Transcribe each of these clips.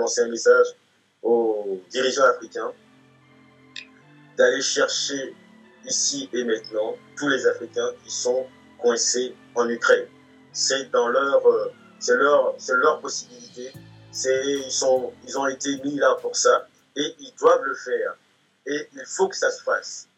lancer un message aux dirigeants africains d'aller chercher ici et maintenant tous les Africains qui sont coincés en Ukraine. C'est dans leur, euh, c'est leur, c'est leur possibilité. C'est, ils sont, ils ont été mis là pour ça et ils doivent le faire. Et il faut que ça se fasse.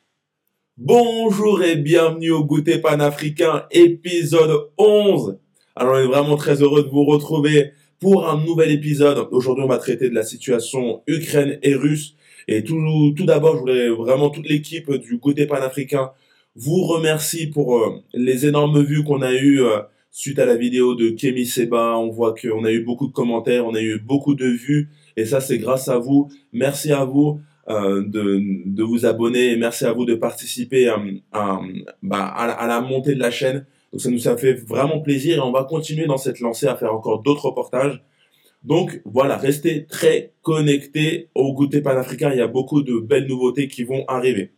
Bonjour et bienvenue au Goûter panafricain épisode 11. Alors on est vraiment très heureux de vous retrouver pour un nouvel épisode. Aujourd'hui on va traiter de la situation Ukraine et russe. Et tout, tout d'abord je voulais vraiment toute l'équipe du Goûter panafricain vous remercie pour euh, les énormes vues qu'on a eues euh, suite à la vidéo de Kémy Seba. On voit qu'on a eu beaucoup de commentaires, on a eu beaucoup de vues. Et ça c'est grâce à vous. Merci à vous. Euh, de, vous abonner et merci à vous de participer bah, à, la montée de la chaîne. Donc ça nous a fait vraiment plaisir et on va continuer dans cette lancée à faire encore d'autres reportages. Donc voilà, restez très connectés au goûter panafricain. Il y a beaucoup de belles nouveautés qui vont arriver.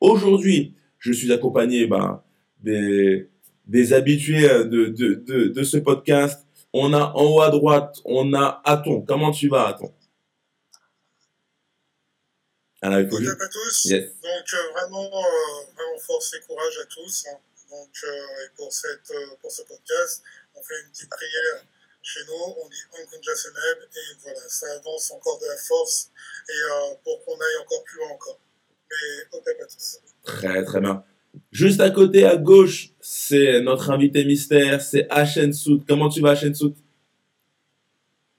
Aujourd'hui, je suis accompagné bah, des, des habitués de, de, de, de ce podcast. On a en haut à droite, on a Aton. Comment tu vas, Aton? Alors, il faut juste... à tous. Yes. Donc, euh, vraiment, euh, vraiment force et courage à tous. Hein. Donc, euh, et pour, cette, euh, pour ce podcast, on fait une petite prière chez nous. On dit Ankunja Seneb et voilà, ça avance encore de la force et euh, pour qu'on aille encore plus loin encore. Mais ok à tous. Très, très bien. Juste à côté, à gauche, c'est notre invité mystère, c'est Ashen Sout. Comment tu vas, Ashen Sout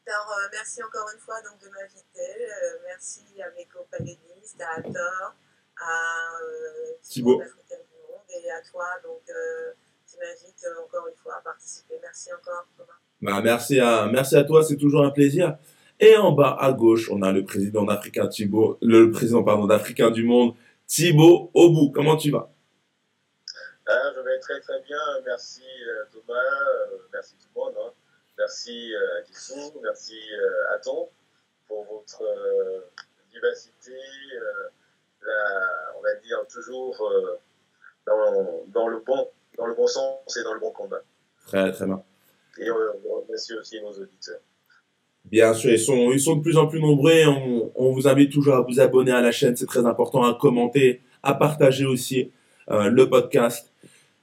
Alors, euh, merci encore une fois donc, de m'inviter. Euh, merci à mes compagnons à Thor, à euh, Thibaut et à toi. Donc, euh, tu m'invites euh, encore une fois à participer. Merci encore, Thomas. Bah, merci, à, merci à toi, c'est toujours un plaisir. Et en bas à gauche, on a le président africain Thibaut, le président pardon d'Africain du Monde, Thibaut Obou. Comment tu vas? Ah, Je vais très très bien. Merci Thomas, merci tout le monde. Hein. Merci à Kissou, merci à Ton pour votre vivacité, euh, on va dire toujours euh, dans, dans, le bon, dans le bon sens et dans le bon combat. Très, très bien. Et merci aussi nos auditeurs. Bien sûr, ils sont, ils sont de plus en plus nombreux. On, on vous invite toujours à vous abonner à la chaîne, c'est très important, à commenter, à partager aussi euh, le podcast.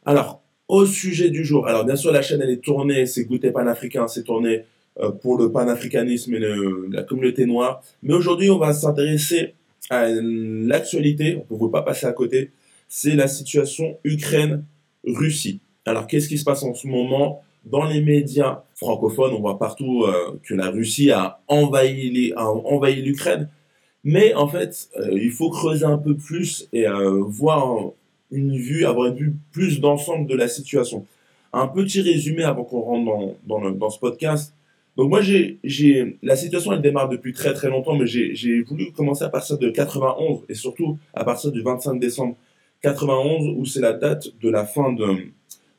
Alors, au sujet du jour, alors bien sûr, la chaîne, elle est tournée, c'est Goûter Panafricain, c'est tourné euh, pour le panafricanisme et le, la communauté noire. Mais aujourd'hui, on va s'intéresser à l'actualité, on ne peut pas passer à côté, c'est la situation Ukraine-Russie. Alors, qu'est-ce qui se passe en ce moment dans les médias francophones? On voit partout euh, que la Russie a envahi, a envahi l'Ukraine. Mais en fait, euh, il faut creuser un peu plus et euh, voir une vue, avoir une vue plus d'ensemble de la situation. Un petit résumé avant qu'on rentre dans, dans, dans ce podcast. Donc moi, j'ai, j'ai, la situation, elle démarre depuis très très longtemps, mais j'ai, j'ai voulu commencer à partir de 91 et surtout à partir du 25 décembre 91 où c'est la date de la fin de,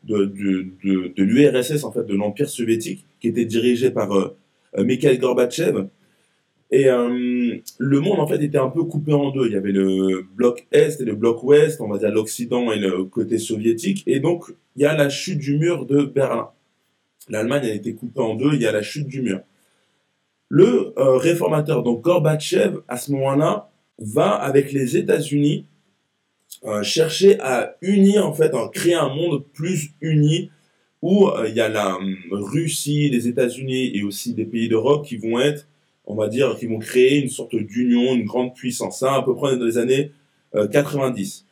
de, de, de, l'URSS, en fait, de l'Empire soviétique, qui était dirigé par euh, euh Mikhail Gorbatchev. Et euh, le monde, en fait, était un peu coupé en deux. Il y avait le bloc Est et le bloc Ouest, on va dire l'Occident et le côté soviétique. Et donc, il y a la chute du mur de Berlin l'Allemagne a été coupée en deux, il y a la chute du mur. Le réformateur, donc Gorbatchev, à ce moment-là, va avec les États-Unis chercher à unir, en fait, à créer un monde plus uni où euh, il y a la hum, Russie, les États-Unis et aussi des pays d'Europe qui vont être, on va dire, qui vont créer une sorte d'union, une grande puissance. Ça, à peu près dans les années 90.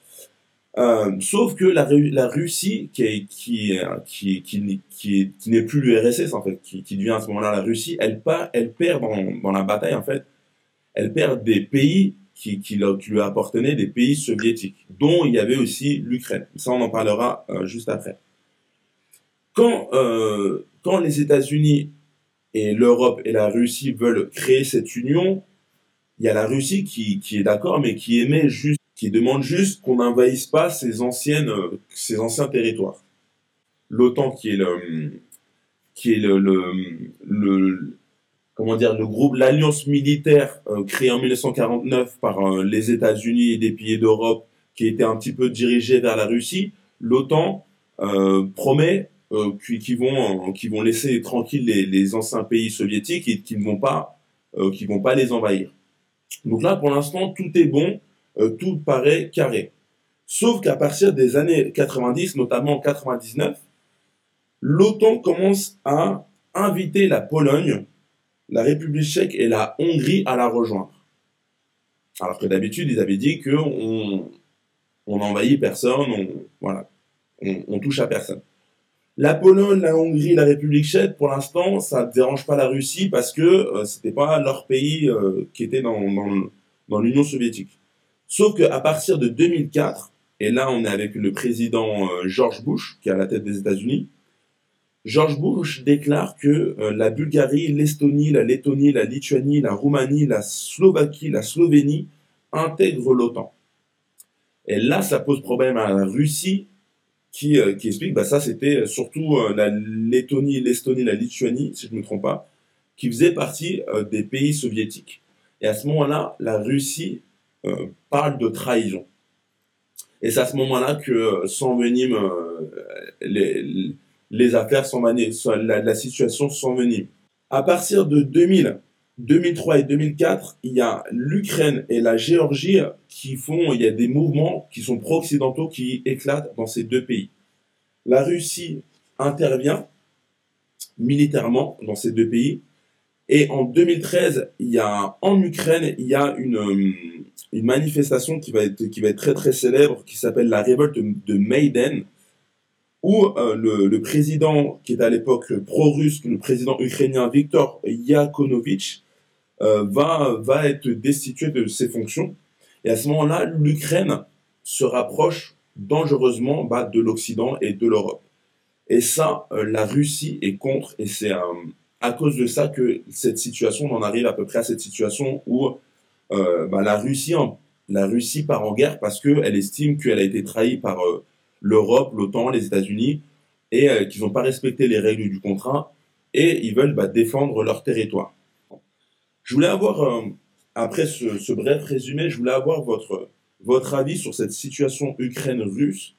Euh, sauf que la, la Russie, qui, qui, qui, qui, qui, n'est plus l'URSS, en fait, qui, qui devient à ce moment-là la Russie, elle, pas, elle perd dans, dans la bataille, en fait, elle perd des pays qui, qui, qui lui appartenaient, des pays soviétiques, dont il y avait aussi l'Ukraine. Ça, on en parlera euh, juste après. Quand, euh, quand les États-Unis et l'Europe et la Russie veulent créer cette union, il y a la Russie qui, qui est d'accord, mais qui émet juste qui demande juste qu'on n'envahisse pas ces anciennes, ces anciens territoires. L'OTAN, qui est le, qui est le, comment dire, le groupe, l'alliance militaire euh, créée en 1949 par euh, les États-Unis et des pays d'Europe, qui était un petit peu dirigée vers la Russie. L'OTAN euh, promet qu'ils vont, qui vont laisser tranquilles les, les, anciens pays soviétiques et qu'ils ne vont pas euh, qui vont pas les envahir. Donc là, pour l'instant, tout est bon, euh, tout paraît carré. Sauf qu'à partir des années 90, notamment en 99, l'OTAN commence à inviter la Pologne, la République tchèque et la Hongrie à la rejoindre. Alors que d'habitude, ils avaient dit qu'on on n'envahit personne, on, voilà, on, touche à personne. La Pologne, la Hongrie, la République tchèque, pour l'instant, ça ne dérange pas la Russie parce que euh, ce n'était pas leur pays euh, qui était dans, dans, l'Union soviétique. Sauf qu'à partir de 2004, et là on est avec le président euh, George Bush, qui est à la tête des États-Unis, George Bush déclare que la Bulgarie, l'Estonie, la Lettonie, la Lituanie, la Roumanie, la Slovaquie, la Slovénie intègrent l'OTAN. Et là, ça pose problème à la Russie qui, euh, qui explique, bah ça c'était surtout euh, la Lettonie, l'Estonie, la Lituanie, si je ne me trompe pas, qui faisaient partie euh, des pays soviétiques. Et à ce moment-là, la Russie parle de trahison. Et c'est à ce moment-là que s'enveniment les affaires, s'enveniment, la, la situation s'envenime. À partir de 2000, 2003 et 2004, il y a l'Ukraine et la Géorgie qui font, il y a des mouvements qui sont pro-occidentaux qui éclatent dans ces deux pays. La Russie intervient militairement dans ces deux pays. Et en 2013, il y a, en Ukraine, il y a une, manifestation qui va, être, qui va être très très célèbre, qui s'appelle la révolte de Maiden, où euh, le, président qui était à l'époque pro-russe, le président ukrainien Viktor Yakonovitch, euh, va, va être destitué de ses fonctions. Et à ce moment-là, l'Ukraine se rapproche dangereusement bah, de l'Occident et de l'Europe. Et ça, euh, la Russie est contre, et c'est à cause de ça que cette situation, on en arrive à peu près à cette situation où bah, la, Russie la Russie part en guerre parce qu'elle estime qu'elle a été trahie par l'Europe, l'OTAN, les États-Unis, et qu'ils n'ont pas respecté les règles du contrat, et ils veulent bah, défendre leur territoire. Je voulais avoir, euh, après ce, bref résumé, je voulais avoir votre, avis sur cette situation Ukraine-Russe.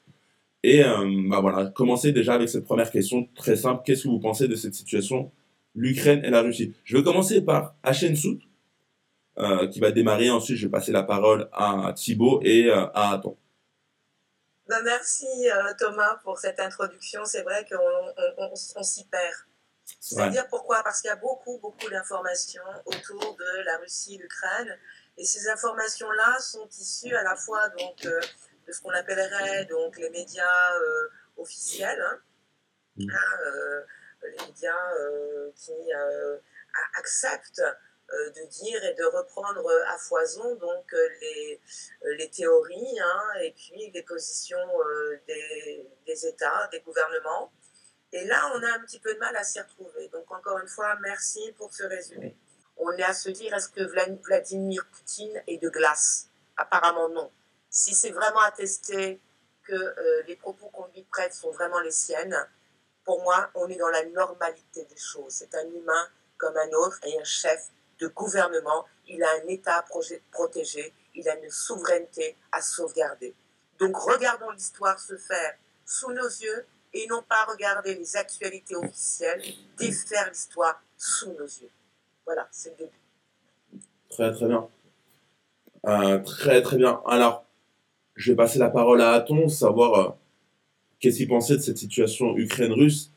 Et euh, bah voilà, commencer déjà avec cette première question très simple. Qu'est-ce que vous pensez de cette situation, l'Ukraine et la Russie? Je vais commencer par Hachensout, euh, qui va démarrer. Ensuite, je vais passer la parole à Thibaut et euh, à Aton. Bah merci Thomas pour cette introduction. C'est vrai qu'on s'y perd. C'est-à-dire pourquoi? Parce qu'il y a beaucoup, beaucoup d'informations autour de la Russie, l'Ukraine, et ces informations-là sont issues à la fois donc euh, de ce qu'on appellerait donc les médias euh, officiels, hein, mm. hein, euh, les médias qui acceptent de dire et de reprendre à foison donc les, les théories hein, et puis les positions des, des États, des gouvernements. Et là, on a un petit peu de mal à s'y retrouver. Donc, encore une fois, merci pour ce résumé. On est à se dire, est-ce que Vladimir Poutine est de glace? Apparemment non. Si c'est vraiment attesté que euh, les propos qu'on lui prête sont vraiment les siennes, pour moi, on est dans la normalité des choses. C'est un humain comme un autre et un chef de gouvernement. Il a un État protégé, il a une souveraineté à sauvegarder. Donc regardons l'histoire se faire sous nos yeux et non pas regarder les actualités officielles, défaire l'histoire sous nos yeux. Voilà, c'est le début. Très très bien. Euh, très très bien. Alors, je vais passer la parole à Aton, savoir euh, qu'est-ce qu'il pensait de cette situation Ukraine-Russe,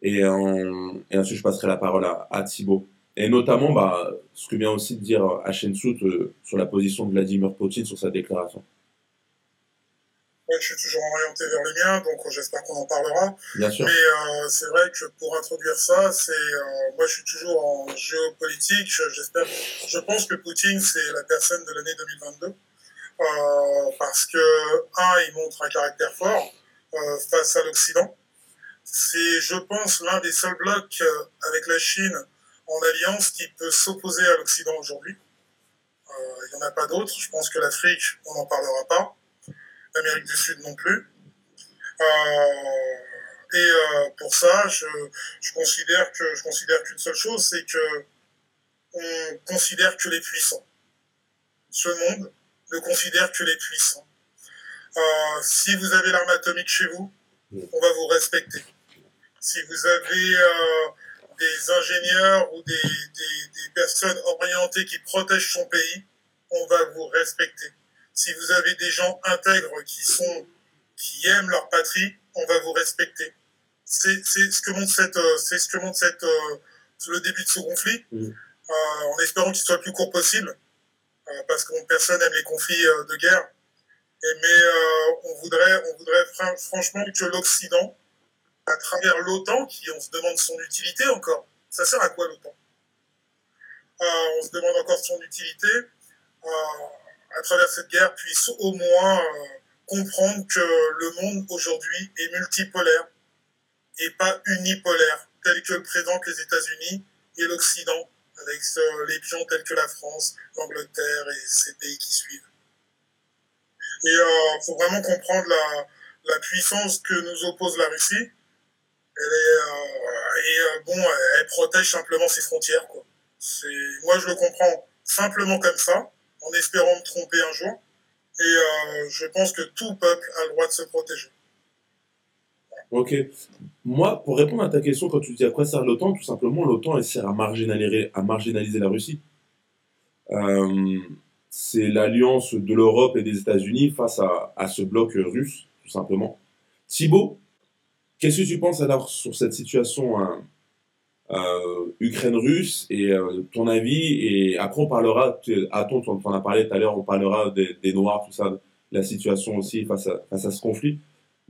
et, euh, et, ensuite je passerai la parole à, à Thibaut. Et notamment, bah, ce que vient aussi de dire Hachensout sur la position de Vladimir Poutine sur sa déclaration je suis toujours orienté vers le mien, donc j'espère qu'on en parlera. Bien sûr. Mais euh, c'est vrai que pour introduire ça, c'est euh, moi je suis toujours en géopolitique. J'espère, je pense que Poutine c'est la personne de l'année 2022 euh, parce que un, il montre un caractère fort euh, face à l'Occident. C'est, je pense, l'un des seuls blocs euh, avec la Chine en alliance qui peut s'opposer à l'Occident aujourd'hui. Il n'y en a pas d'autres. Je pense que l'Afrique, on n'en parlera pas l'Amérique du Sud non plus. Euh, et euh, pour ça, je, je, considère que je considère qu'une seule chose, c'est que on considère que les puissants. Ce monde ne considère que les puissants. Euh, si vous avez l'arme atomique chez vous, on va vous respecter. Si vous avez des ingénieurs ou des, des, personnes orientées qui protègent son pays, on va vous respecter. Si vous avez des gens intègres qui sont qui aiment leur patrie, on va vous respecter. C'est ce que montre cette c'est ce que montre cette euh, le début de ce conflit, mm. euh, en espérant qu'il soit le plus court possible, euh, parce que personne n'aime les conflits de guerre. Et, mais on voudrait on voudrait franchement que l'Occident à travers l'OTAN, qui on se demande son utilité encore. Ça sert à quoi l'OTAN? Euh, On se demande encore son utilité. Euh, à travers cette guerre, puisse au moins euh, comprendre que le monde aujourd'hui est multipolaire et pas unipolaire, tel que le présentent les États-Unis et l'Occident, avec les pions tels que la France, l'Angleterre et ces pays qui suivent. Et il faut vraiment comprendre la, la puissance que nous oppose la Russie elle est, euh, euh, bon, elle protège simplement ses frontières. Quoi. Moi, je le comprends simplement comme ça, en espérant me tromper un jour. Et euh, je pense que tout peuple a le droit de se protéger. Ok. Moi, pour répondre à ta question, quand tu dis à quoi sert l'OTAN, tout simplement, l'OTAN, elle sert à marginaliser, à marginaliser la Russie. c'est l'alliance de l'Europe et des États-Unis face à, à, ce bloc russe, tout simplement. Thibaut, Qu'est-ce que tu penses alors sur cette situation hein, euh, Ukraine-Russe et euh, ton avis Et après, on parlera, à ton, on en a parlé tout à l'heure, on parlera des, Noirs, tout ça, la situation aussi face à, face à ce conflit.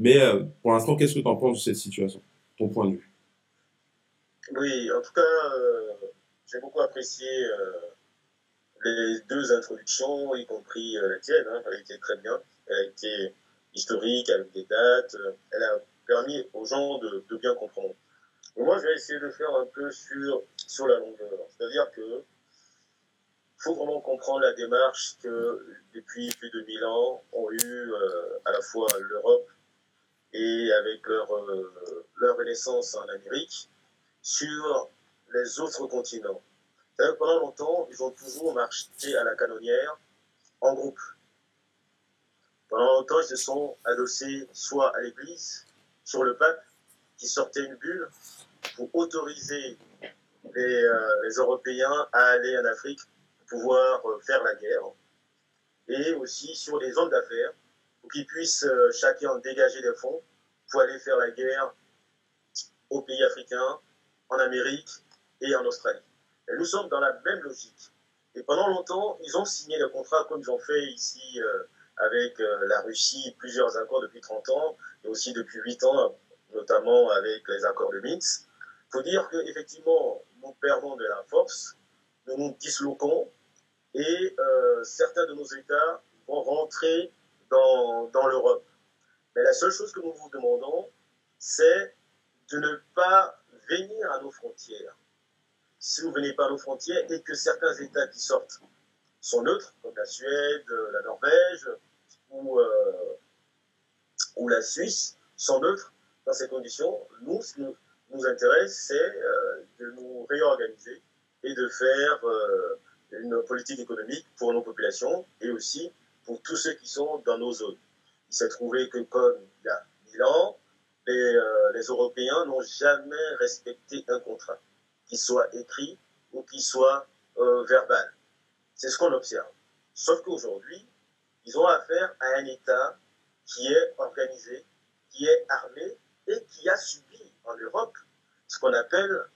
Mais euh, pour l'instant, qu'est-ce que tu en penses de cette situation, ton point de vue? Oui, en tout cas, j'ai beaucoup apprécié les deux introductions, y compris la tienne. Hein, elle été très bien. Elle a été historique, avec des dates. Permis aux gens de, bien comprendre. moi, je vais essayer de faire un peu sur, sur la longueur. C'est-à-dire que faut vraiment comprendre la démarche que depuis plus de 1000 ans ont eu euh, à la fois l'Europe et avec leur, euh, leur renaissance en Amérique sur les autres continents. Pendant longtemps, ils ont toujours marché à la canonnière en groupe. Pendant longtemps, ils se sont adossés soit à l'Église, sur le pape qui sortait une bulle pour autoriser les, euh, Européens à aller en Afrique pour pouvoir euh, faire la guerre. Et aussi sur les zones d'affaires pour qu'ils puissent euh, chacun dégager des fonds pour aller faire la guerre aux pays africains, en Amérique et en Australie. Nous sommes dans la même logique. Et pendant longtemps, ils ont signé le contrat comme ils ont fait ici avec la Russie plusieurs accords depuis 30 ans et aussi depuis 8 ans, notamment avec les accords de Minsk. Il faut dire qu'effectivement, nous perdons de la force, nous nous disloquons et euh, certains de nos États vont rentrer dans, l'Europe. Mais la seule chose que nous vous demandons, c'est de ne pas venir à nos frontières. Si vous ne venez pas à nos frontières et que certains États qui sortent sont neutres, comme la Suède, la Norvège ou, euh, ou la Suisse, sont neutres dans ces conditions. Nous, ce qui nous, intéresse, c'est euh, de nous réorganiser et de faire euh, une politique économique pour nos populations et aussi pour tous ceux qui sont dans nos zones. Il s'est trouvé que comme il y a mille ans, les, les Européens n'ont jamais respecté un contrat, qu'il soit écrit ou qu'il soit verbal. C'est ce qu'on observe. Sauf qu'aujourd'hui, ils ont affaire à un État qui est organisé, qui est armé et qui a subi en Europe ce qu'on appelle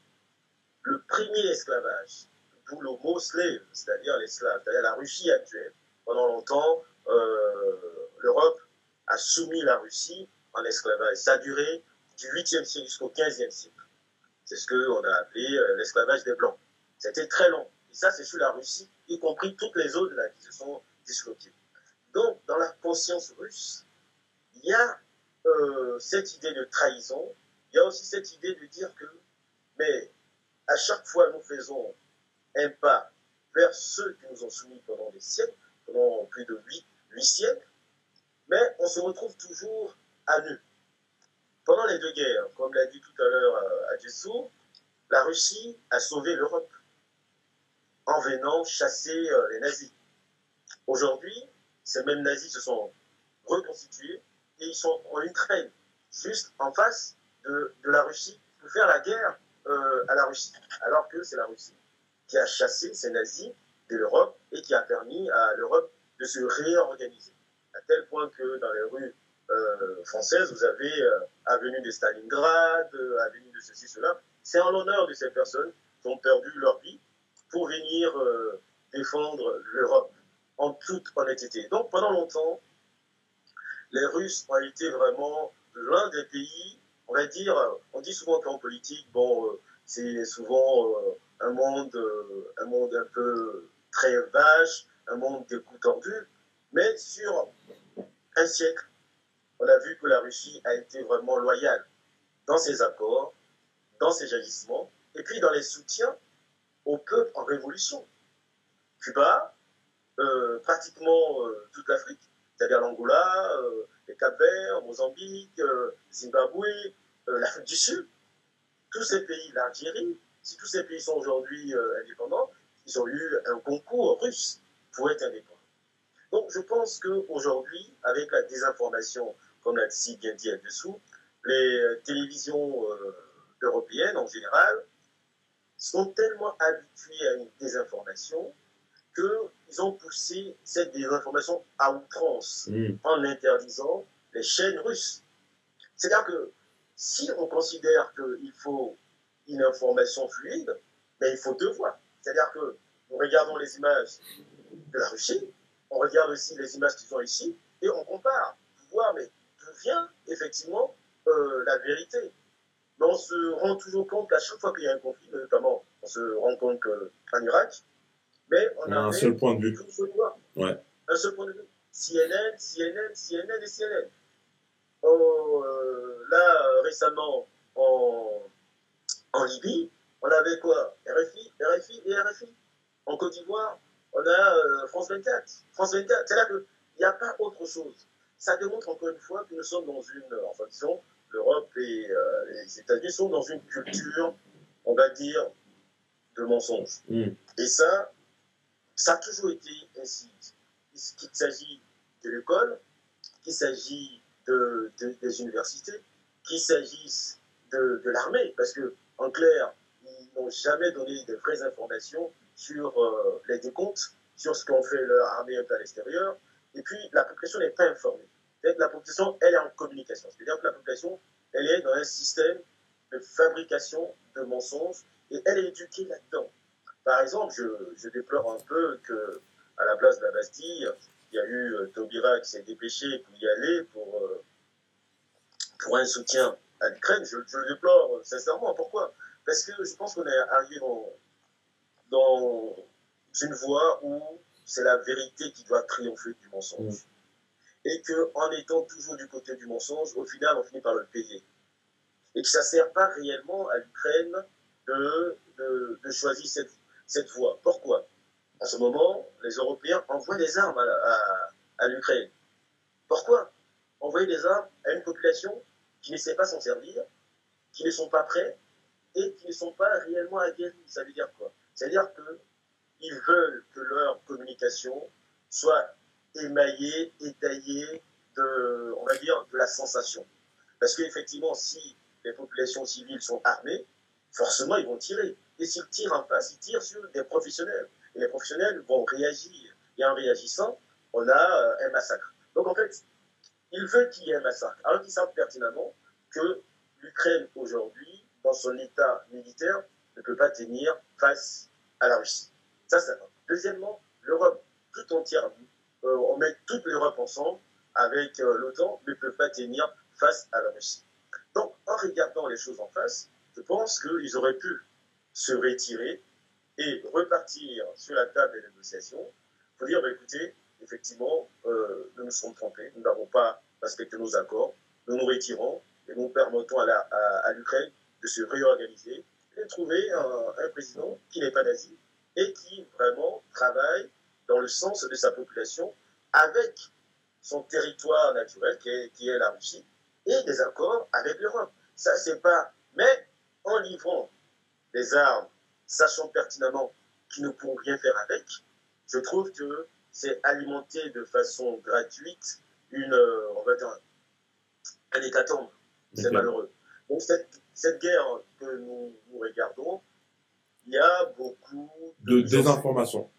le premier esclavage, d'où le mot slave, c'est-à-dire l'esclave, c'est-à-dire la Russie actuelle. Pendant longtemps, euh, l'Europe a soumis la Russie en esclavage. Ça a duré du 8e siècle jusqu'au 15e siècle. C'est ce qu'on a appelé euh, l'esclavage des Blancs. C'était très long. Et ça, c'est sur la Russie y compris toutes les autres là, qui se sont disloquées. Donc, dans la conscience russe, il y a euh, cette idée de trahison, il y a aussi cette idée de dire que, mais à chaque fois, nous faisons un pas vers ceux qui nous ont soumis pendant des siècles, pendant plus de huit, huit siècles, mais on se retrouve toujours à nu. Pendant les deux guerres, comme l'a dit tout à l'heure euh, à Jessou, la Russie a sauvé l'Europe en venant chasser euh, les nazis. Aujourd'hui, ces mêmes nazis se sont reconstitués et ils sont en Ukraine, juste en face de, la Russie, pour faire la guerre euh, à la Russie. Alors que c'est la Russie qui a chassé ces nazis de l'Europe et qui a permis à l'Europe de se réorganiser. À tel point que dans les rues euh, françaises, vous avez euh, Avenue de Stalingrad, Avenue de ceci, cela. C'est en l'honneur de ces personnes qui ont perdu leur vie pour venir défendre l'Europe en toute honnêteté. Donc pendant longtemps, les Russes ont été vraiment l'un des pays, on va dire, on dit souvent qu'en politique, bon, c'est souvent un monde, un monde un peu très vache, un monde des coups tordus, mais sur un siècle, on a vu que la Russie a été vraiment loyale dans ses accords, dans ses agissements, et puis dans les soutiens au peuple en révolution. Cuba, euh, pratiquement euh, toute l'Afrique, c'est-à-dire l'Angola, euh, les Cap-Verts, Mozambique, Zimbabwe, l'Afrique du Sud, tous ces pays, l'Algérie, si tous ces pays sont aujourd'hui indépendants, ils ont eu un concours russe pour être indépendants. Donc je pense qu'aujourd'hui, avec la désinformation comme l'a si bien dit dessous, les euh, télévisions euh, européennes en général sont tellement habituées à une désinformation qu'ils ont poussé cette désinformation à outrance mm. en interdisant les chaînes russes. C'est-à-dire que si on considère qu'il faut une information fluide, ben, il faut deux voies. C'est-à-dire que nous regardons les images de la Russie, on regarde aussi les images qui sont ici, et on compare pour voir mais vient effectivement euh, la vérité. Mais on se rend toujours compte qu'à chaque fois qu'il y a un conflit, notamment, on se rend compte qu'en Irak, mais on a un seul point de vue. Ouais. Un seul point de vue. CNN, CNN, CNN et CNN. Oh, euh, là, récemment, en, en Libye, on avait quoi? RFI, RFI et RFI. En Côte d'Ivoire, on a euh, France 24. France 24, c'est-à-dire qu'il n'y a pas autre chose ça démontre encore une fois que nous sommes dans une, enfin disons, l'Europe et euh, les États-Unis sont dans une culture, on va dire, de mensonge. Mm. Et ça, ça a toujours été ainsi. Qu'il s'agit de l'école, qu'il s'agit de, des universités, qu'il s'agisse de, de l'armée, parce que en clair, ils n'ont jamais donné de vraies informations sur euh, les décomptes, sur ce qu'ont fait leur armée un peu à l'extérieur, et puis, la population n'est pas informée. La population, elle est en communication. C'est-à-dire que la population, elle est dans un système de fabrication de mensonges et elle est éduquée là-dedans. Par exemple, je, déplore un peu que à la place de la Bastille, il y a eu euh, Taubira qui s'est dépêché pour y aller pour, euh, pour un soutien à l'Ukraine. Je, le déplore euh, sincèrement. Pourquoi? Parce que je pense qu'on est arrivé dans, dans une voie où c'est la vérité qui doit triompher du mensonge. Mm. Et qu'en étant toujours du côté du mensonge, au final, on finit par le payer. Et que ça ne sert pas réellement à l'Ukraine de, de, choisir cette, cette voie. Pourquoi? En ce moment, les Européens envoient des armes à, l'Ukraine. Pourquoi? Envoyer des armes à une population qui ne sait pas s'en servir, qui ne sont pas prêts et qui ne sont pas réellement aguerris. Ça veut dire quoi? C'est-à-dire que ils veulent que leur communication soit émaillée, étayée de, on va dire, de la sensation. Parce qu'effectivement, si les populations civiles sont armées, forcément, ils vont tirer. Et s'ils tirent en face, ils tirent sur des professionnels. Et les professionnels vont réagir. Et en réagissant, on a euh, un massacre. Donc en fait, ils veulent qu'il y ait un massacre. Alors qu'ils savent pertinemment que l'Ukraine aujourd'hui, dans son état militaire, ne peut pas tenir face à la Russie. Ça, c'est Deuxièmement, l'Europe tout entière, euh, on met toute l'Europe ensemble avec euh, l'OTAN, ne peut pas tenir face à la Russie. Donc, en regardant les choses en face, je pense qu'ils auraient pu se retirer et repartir sur la table des négociations pour dire, bah, écoutez, effectivement, euh, nous nous sommes trompés, nous n'avons pas respecté nos accords, nous nous retirons et nous permettons à l'Ukraine de se réorganiser et de trouver un, président qui n'est pas nazi, et qui vraiment travaille dans le sens de sa population avec son territoire naturel qui est, qui est la Russie et des accords avec l'Europe. Ça, c'est pas. Mais en livrant des armes, sachant pertinemment qu'ils ne pourront rien faire avec, je trouve que c'est alimenter de façon gratuite une, on va dire, un hécatombe. C'est malheureux. Donc, cette, cette guerre que nous, regardons, il y a beaucoup de, désinformation.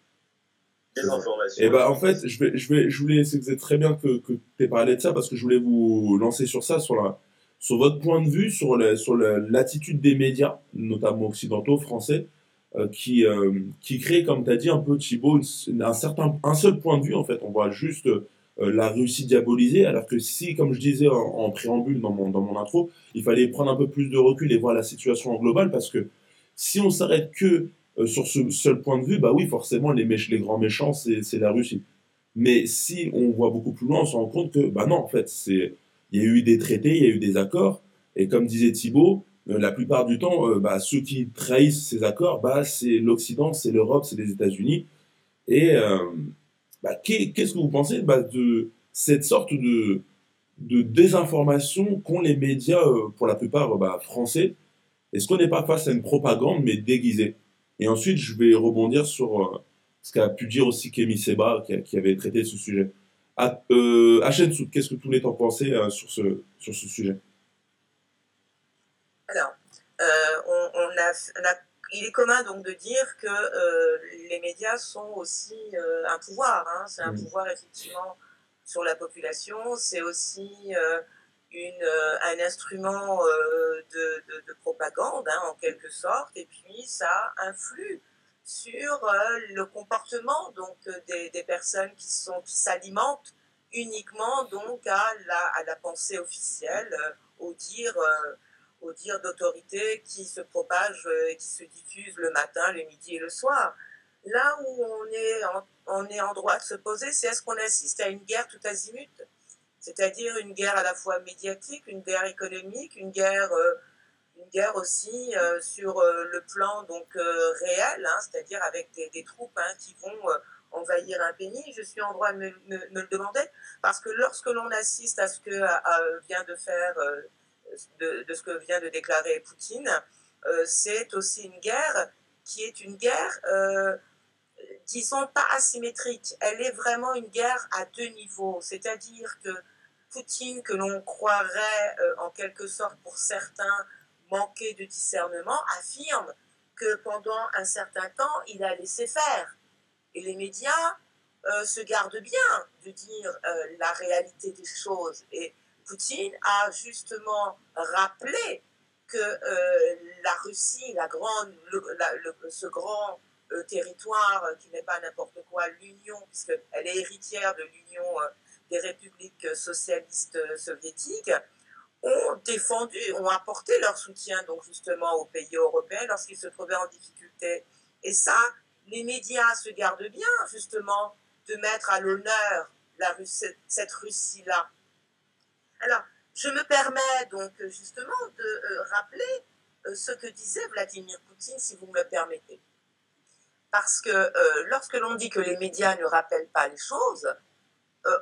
Désinformation. Et eh ben en fait, je vais, je vais, je voulais, c'est très bien que, que tu aies parlé de ça parce que je voulais vous lancer sur ça, sur la, sur votre point de vue sur sur l'attitude des médias, notamment occidentaux, français, euh, qui, euh, qui crée, comme tu as dit un peu Thibaut, un, certain, un seul point de vue en fait. On voit juste euh, la Russie diabolisée, alors que si, comme je disais en, préambule dans mon, dans mon intro, il fallait prendre un peu plus de recul et voir la situation en global, parce que si on s'arrête que sur ce seul point de vue, bah oui, forcément, les, les grands méchants, c'est la Russie. Mais si on voit beaucoup plus loin, on se rend compte que, bah non, en fait, c'est il y a eu des traités, il y a eu des accords, et comme disait Thibault, euh, la plupart du temps, euh, bah, ceux qui trahissent ces accords, bah, c'est l'Occident, c'est l'Europe, c'est les États-Unis. Et euh, bah, qu'est-ce que vous pensez bah, de cette sorte de, de désinformation qu'ont les médias, pour la plupart bah, français? Est-ce qu'on n'est pas face à une propagande, mais déguisée? Et ensuite, je vais rebondir sur ce qu'a pu dire aussi Kémy Seba, qui avait traité ce sujet. À, euh, qu'est-ce que tous les temps pensez euh, sur, ce, sur ce sujet? Alors, euh, on, a, il est commun donc de dire que les médias sont aussi un pouvoir. Hein. c'est un mmh. pouvoir effectivement sur la population. C'est aussi une, un instrument de, de, propagande hein, en quelque sorte. Et puis ça influe sur euh, le comportement donc euh, des, des, personnes qui sont qui s'alimentent uniquement donc à la, à la pensée officielle, euh, au dire au dire d'autorité qui se propage et qui se diffuse le matin, le midi et le soir. Là où on est en, on est en droit de se poser, c'est est-ce qu'on assiste à une guerre tout azimut, c'est-à-dire une guerre à la fois médiatique, une guerre économique, une guerre une guerre aussi euh, sur euh, le plan donc euh, réel, hein, c'est-à-dire avec des, troupes hein, qui vont envahir un pays. Je suis en droit de me, le demander parce que lorsque l'on assiste à ce que vient de faire, de, ce que vient de déclarer Poutine, c'est aussi une guerre qui est une guerre, disons pas asymétrique. Elle est vraiment une guerre à deux niveaux, c'est-à-dire que Poutine, que l'on croirait en quelque sorte pour certains manqué de discernement, affirme que pendant un certain temps, il a laissé faire. Et les médias euh, se gardent bien de dire euh, la réalité des choses. Et Poutine a justement rappelé que euh, la Russie, la grande, ce grand territoire qui n'est pas n'importe quoi, l'Union, puisqu'elle est héritière de l'Union des républiques socialistes soviétiques, ont défendu, ont apporté leur soutien donc justement aux pays européens lorsqu'ils se trouvaient en difficulté. Et ça, les médias se gardent bien justement de mettre à l'honneur cette Russie-là. Alors, je me permets donc justement de euh, rappeler euh, ce que disait Vladimir Poutine, si vous me le permettez. Parce que euh, lorsque l'on dit que les médias ne rappellent pas les choses,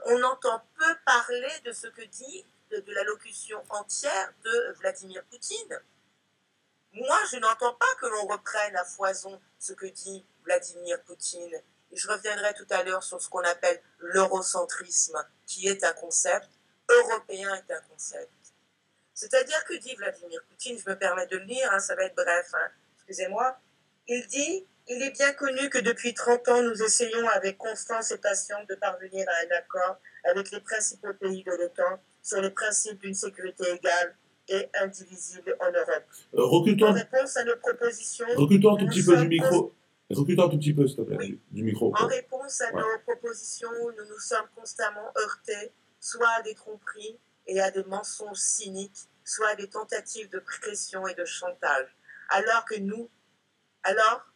on entend peu parler de ce que dit de, de l'allocution entière de Vladimir Poutine. Moi, je n'entends pas que l'on reprenne à foison ce que dit Vladimir Poutine. Je reviendrai tout à l'heure sur ce qu'on appelle l'eurocentrisme, qui est un concept, européen est un concept. C'est-à-dire que dit Vladimir Poutine, je me permets de le lire, hein, ça va être bref, hein, excusez-moi, il dit Il est bien connu que depuis 30 ans, nous essayons avec constance et patience de parvenir à un accord avec les principaux pays de l'OTAN sur les principes d'une sécurité égale et indivisible en Europe. Euh, recule-toi. En réponse à nos propositions. Recule-toi un tout petit peu du micro. Recule-toi un tout petit peu, s'il te plaît, du micro. En réponse à nos propositions, nous nous sommes constamment heurtés, soit à des tromperies et à des mensonges cyniques, soit à des tentatives de pression et de chantage. Alors que nous, alors,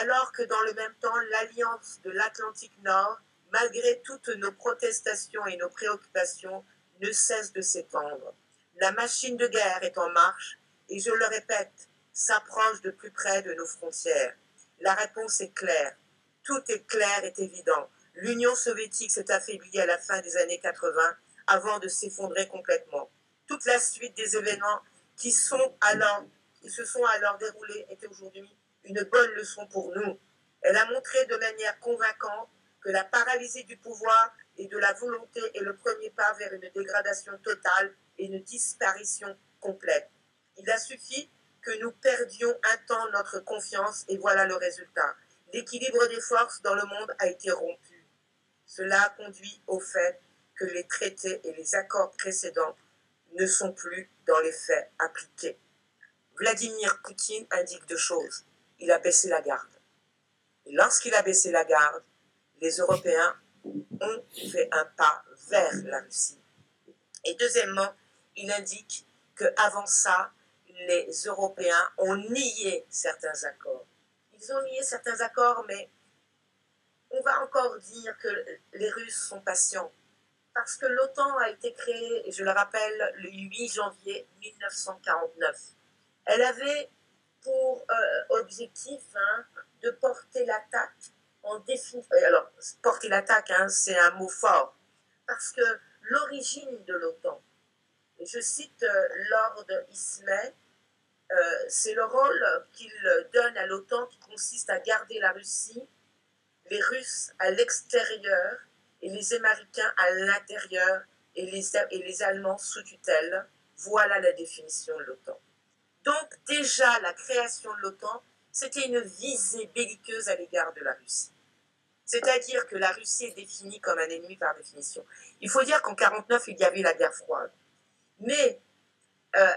alors que dans le même temps, l'Alliance de l'Atlantique Nord, malgré toutes nos protestations et nos préoccupations, ne cesse de s'étendre. La machine de guerre est en marche et, je le répète, s'approche de plus près de nos frontières. La réponse est claire. Tout est clair et évident. L'Union soviétique s'est affaiblie à la fin des années 80 avant de s'effondrer complètement. Toute la suite des événements qui, sont alors, qui se sont alors déroulés est aujourd'hui une bonne leçon pour nous. Elle a montré de manière convaincante que la paralysie du pouvoir et de la volonté est le premier pas vers une dégradation totale et une disparition complète. Il a suffi que nous perdions un temps notre confiance et voilà le résultat. L'équilibre des forces dans le monde a été rompu. Cela a conduit au fait que les traités et les accords précédents ne sont plus dans les faits appliqués. Vladimir Poutine indique deux choses. Il a baissé la garde. Et lorsqu'il a baissé la garde, les Européens ont fait un pas vers la Russie. Et deuxièmement, il indique qu'avant ça, les Européens ont nié certains accords. Ils ont nié certains accords, mais on va encore dire que les Russes sont patients. Parce que l'OTAN a été créée, je le rappelle, le 8 janvier 1949. Elle avait pour euh, objectif hein, de porter l'attaque Euh, alors, porter l'attaque, hein, c'est un mot fort. Parce que l'origine de l'OTAN, je cite euh, Lord Ismay, euh, c'est le rôle qu'il donne à l'OTAN qui consiste à garder la Russie, les Russes à l'extérieur et les Américains à l'intérieur et les, et les Allemands sous tutelle. Voilà la définition de l'OTAN. Donc déjà, la création de l'OTAN, c'était une visée belliqueuse à l'égard de la Russie. C'est-à-dire que la Russie est définie comme un ennemi par définition. Il faut dire qu'en 1949, il y avait la guerre froide. Mais euh,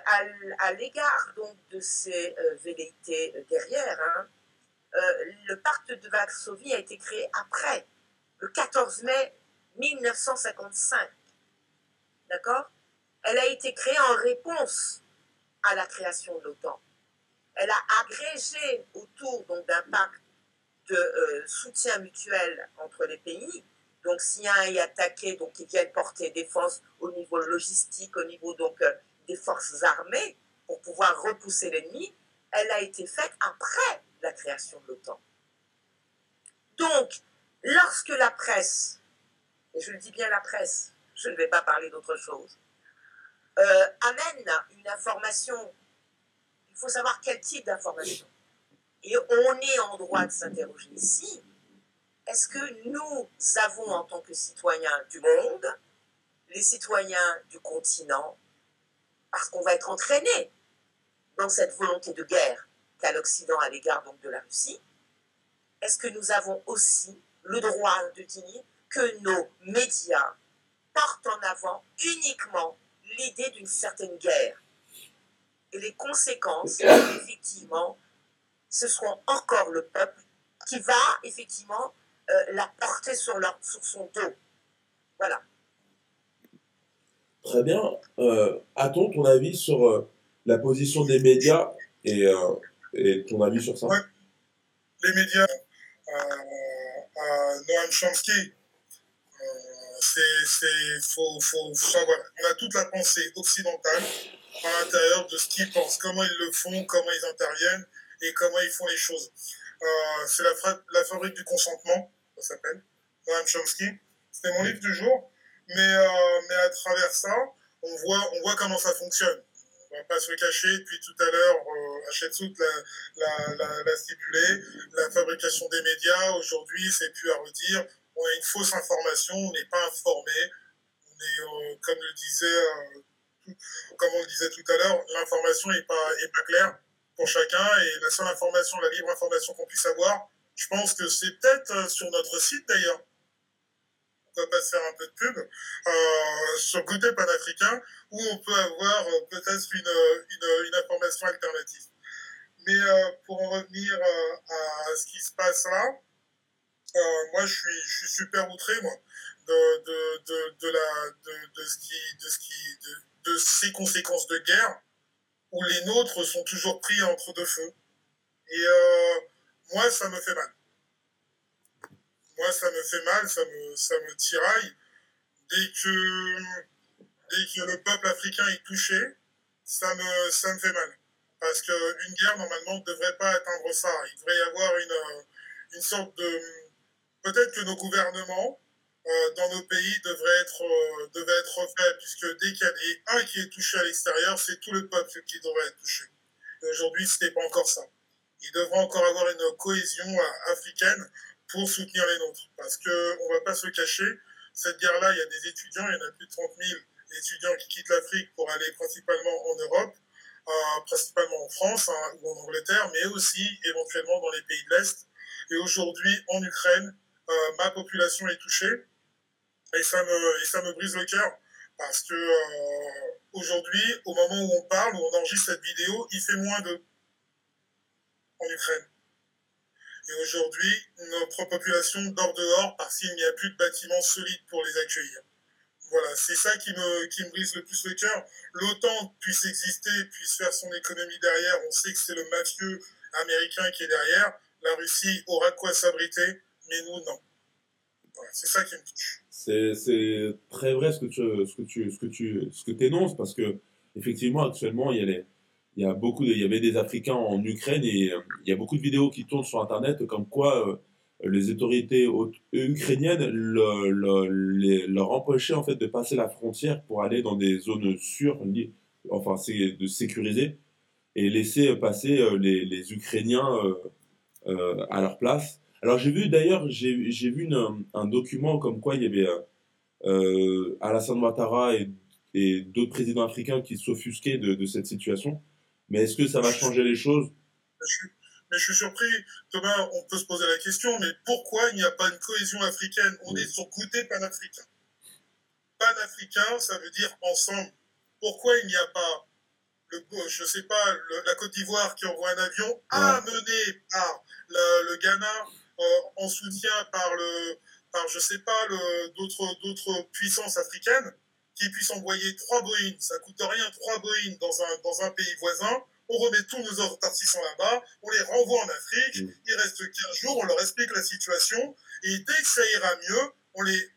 à, l'égard donc de ces euh, velléités euh, derrière, hein, le pacte de Varsovie a été créé après, le 14 mai 1955. D'accord? Elle a été créée en réponse à la création de l'OTAN. Elle a agrégé autour d'un pacte de soutien mutuel entre les pays. Donc, si un est attaqué, donc ils viennent porter défense au niveau logistique, au niveau donc des forces armées pour pouvoir repousser l'ennemi, elle a été faite après la création de l'OTAN. Donc, lorsque la presse, et je le dis bien la presse, je ne vais pas parler d'autre chose, euh, amène une information, il faut savoir quel type d'information. Et on est en droit de s'interroger. Ici, est-ce que nous avons en tant que citoyens du monde, les citoyens du continent, parce qu'on va être entraîné dans cette volonté de guerre qu'a l'Occident à l'égard donc de la Russie, est-ce que nous avons aussi le droit de dire que nos médias portent en avant uniquement l'idée d'une certaine guerre et les conséquences, effectivement, ce seront encore le peuple qui va effectivement euh, la porter sur, leur, sur son dos. Voilà. Très bien. Euh, A-t-on ton avis sur euh, la position des médias et, euh, et, ton avis sur ça? Les médias, euh, Noam Chomsky, c'est faut, faut savoir. On a toute la pensée occidentale à l'intérieur de ce qu'ils pensent, comment ils le font, comment ils interviennent et comment ils font les choses. c'est la, la fabrique du consentement, ça s'appelle, Noam Chomsky. C'était mon livre du jour. Mais, euh, mais à travers ça, on voit, on voit comment ça fonctionne. On va pas se le cacher. Depuis tout à l'heure, euh, l'a, la, la, stipulé. La fabrication des médias, aujourd'hui, c'est plus à redire. On a une fausse information, on n'est pas informé. On est, euh, comme le disait, euh, comme on le disait tout à l'heure, l'information n'est pas, est pas claire chacun. Et la seule information, la libre information qu'on puisse avoir, je pense que c'est peut-être sur notre site d'ailleurs on pas se faire un peu de pub, euh, sur le côté panafricain, où on peut avoir euh, peut-être une, information alternative. Mais euh, pour en revenir euh, à ce qui se passe là, euh, moi je suis, super outré moi, de, la, de, ce qui, de, ce qui, de ces conséquences de guerre, où les nôtres sont toujours pris entre deux feux. Et moi, ça me fait mal moi, ça me fait mal, ça me, ça me tiraille. Dès que, dès que le peuple africain est touché, ça me, ça me fait mal. Parce qu'une guerre, normalement, ne devrait pas atteindre ça. Il devrait y avoir une, une sorte de... Peut-être que nos gouvernements, euh, dans nos pays, devraient être, euh, devraient être faits, puisque dès qu'il y a un qui est touché à l'extérieur, c'est tout le peuple qui devrait être touché. Aujourd'hui, ce n'est pas encore ça. Il devrait encore avoir une cohésion euh, africaine pour soutenir les nôtres. Parce qu'on ne va pas se cacher, cette guerre-là, il y a des étudiants, il y en a plus de 30 000 étudiants qui quittent l'Afrique pour aller principalement en Europe. principalement en France hein, ou en Angleterre, mais aussi éventuellement dans les pays de l'Est. Et aujourd'hui, en Ukraine, ma population est touchée. Et ça me, et ça me brise le cœur parce que aujourd'hui, au moment où on parle, où on enregistre cette vidéo, il fait moins de en Ukraine. Et aujourd'hui, notre population dort dehors parce qu'il n'y a plus de bâtiments solides pour les accueillir. Voilà, c'est ça qui me, qui me brise le plus le cœur. L'OTAN puisse exister, puisse faire son économie derrière. On sait que c'est le mafieux américain qui est derrière. La Russie aura quoi s'abriter, mais nous, non. C'est ça qui me touche. C'est très vrai ce que tu, ce que tu, ce que tu, ce que énonces parce que, effectivement, actuellement, il y a il y a beaucoup il y avait des Africains en Ukraine et euh, il y a beaucoup de vidéos qui tournent sur Internet comme quoi euh, les autorités ukrainiennes leur empêchaient en fait de passer la frontière pour aller dans des zones sûres, enfin c'est de sécuriser et laisser passer euh, les, Ukrainiens à leur place. Alors j'ai vu d'ailleurs j'ai vu un document comme quoi il y avait Alassane Ouattara et, et d'autres présidents africains qui s'offusquaient de, de cette situation. Mais est-ce que ça va changer les choses? Mais je suis surpris, Thomas, on peut se poser la question, mais pourquoi il n'y a pas une cohésion africaine? On est sur côté panafricain. Panafricain, ça veut dire ensemble. Pourquoi il n'y a pas, le, je sais pas, la Côte d'Ivoire qui envoie un avion amené par le, Ghana? euh, en soutien par le, par je sais pas, d'autres, d'autres puissances africaines qui puissent envoyer trois Boeing, ça coûte rien, trois Boeing dans un, dans un pays voisin, on remet tous nos ordres partisans là-bas, on les renvoie en Afrique, mm. il reste 15 jours, on leur explique la situation, et dès que ça ira mieux, on les,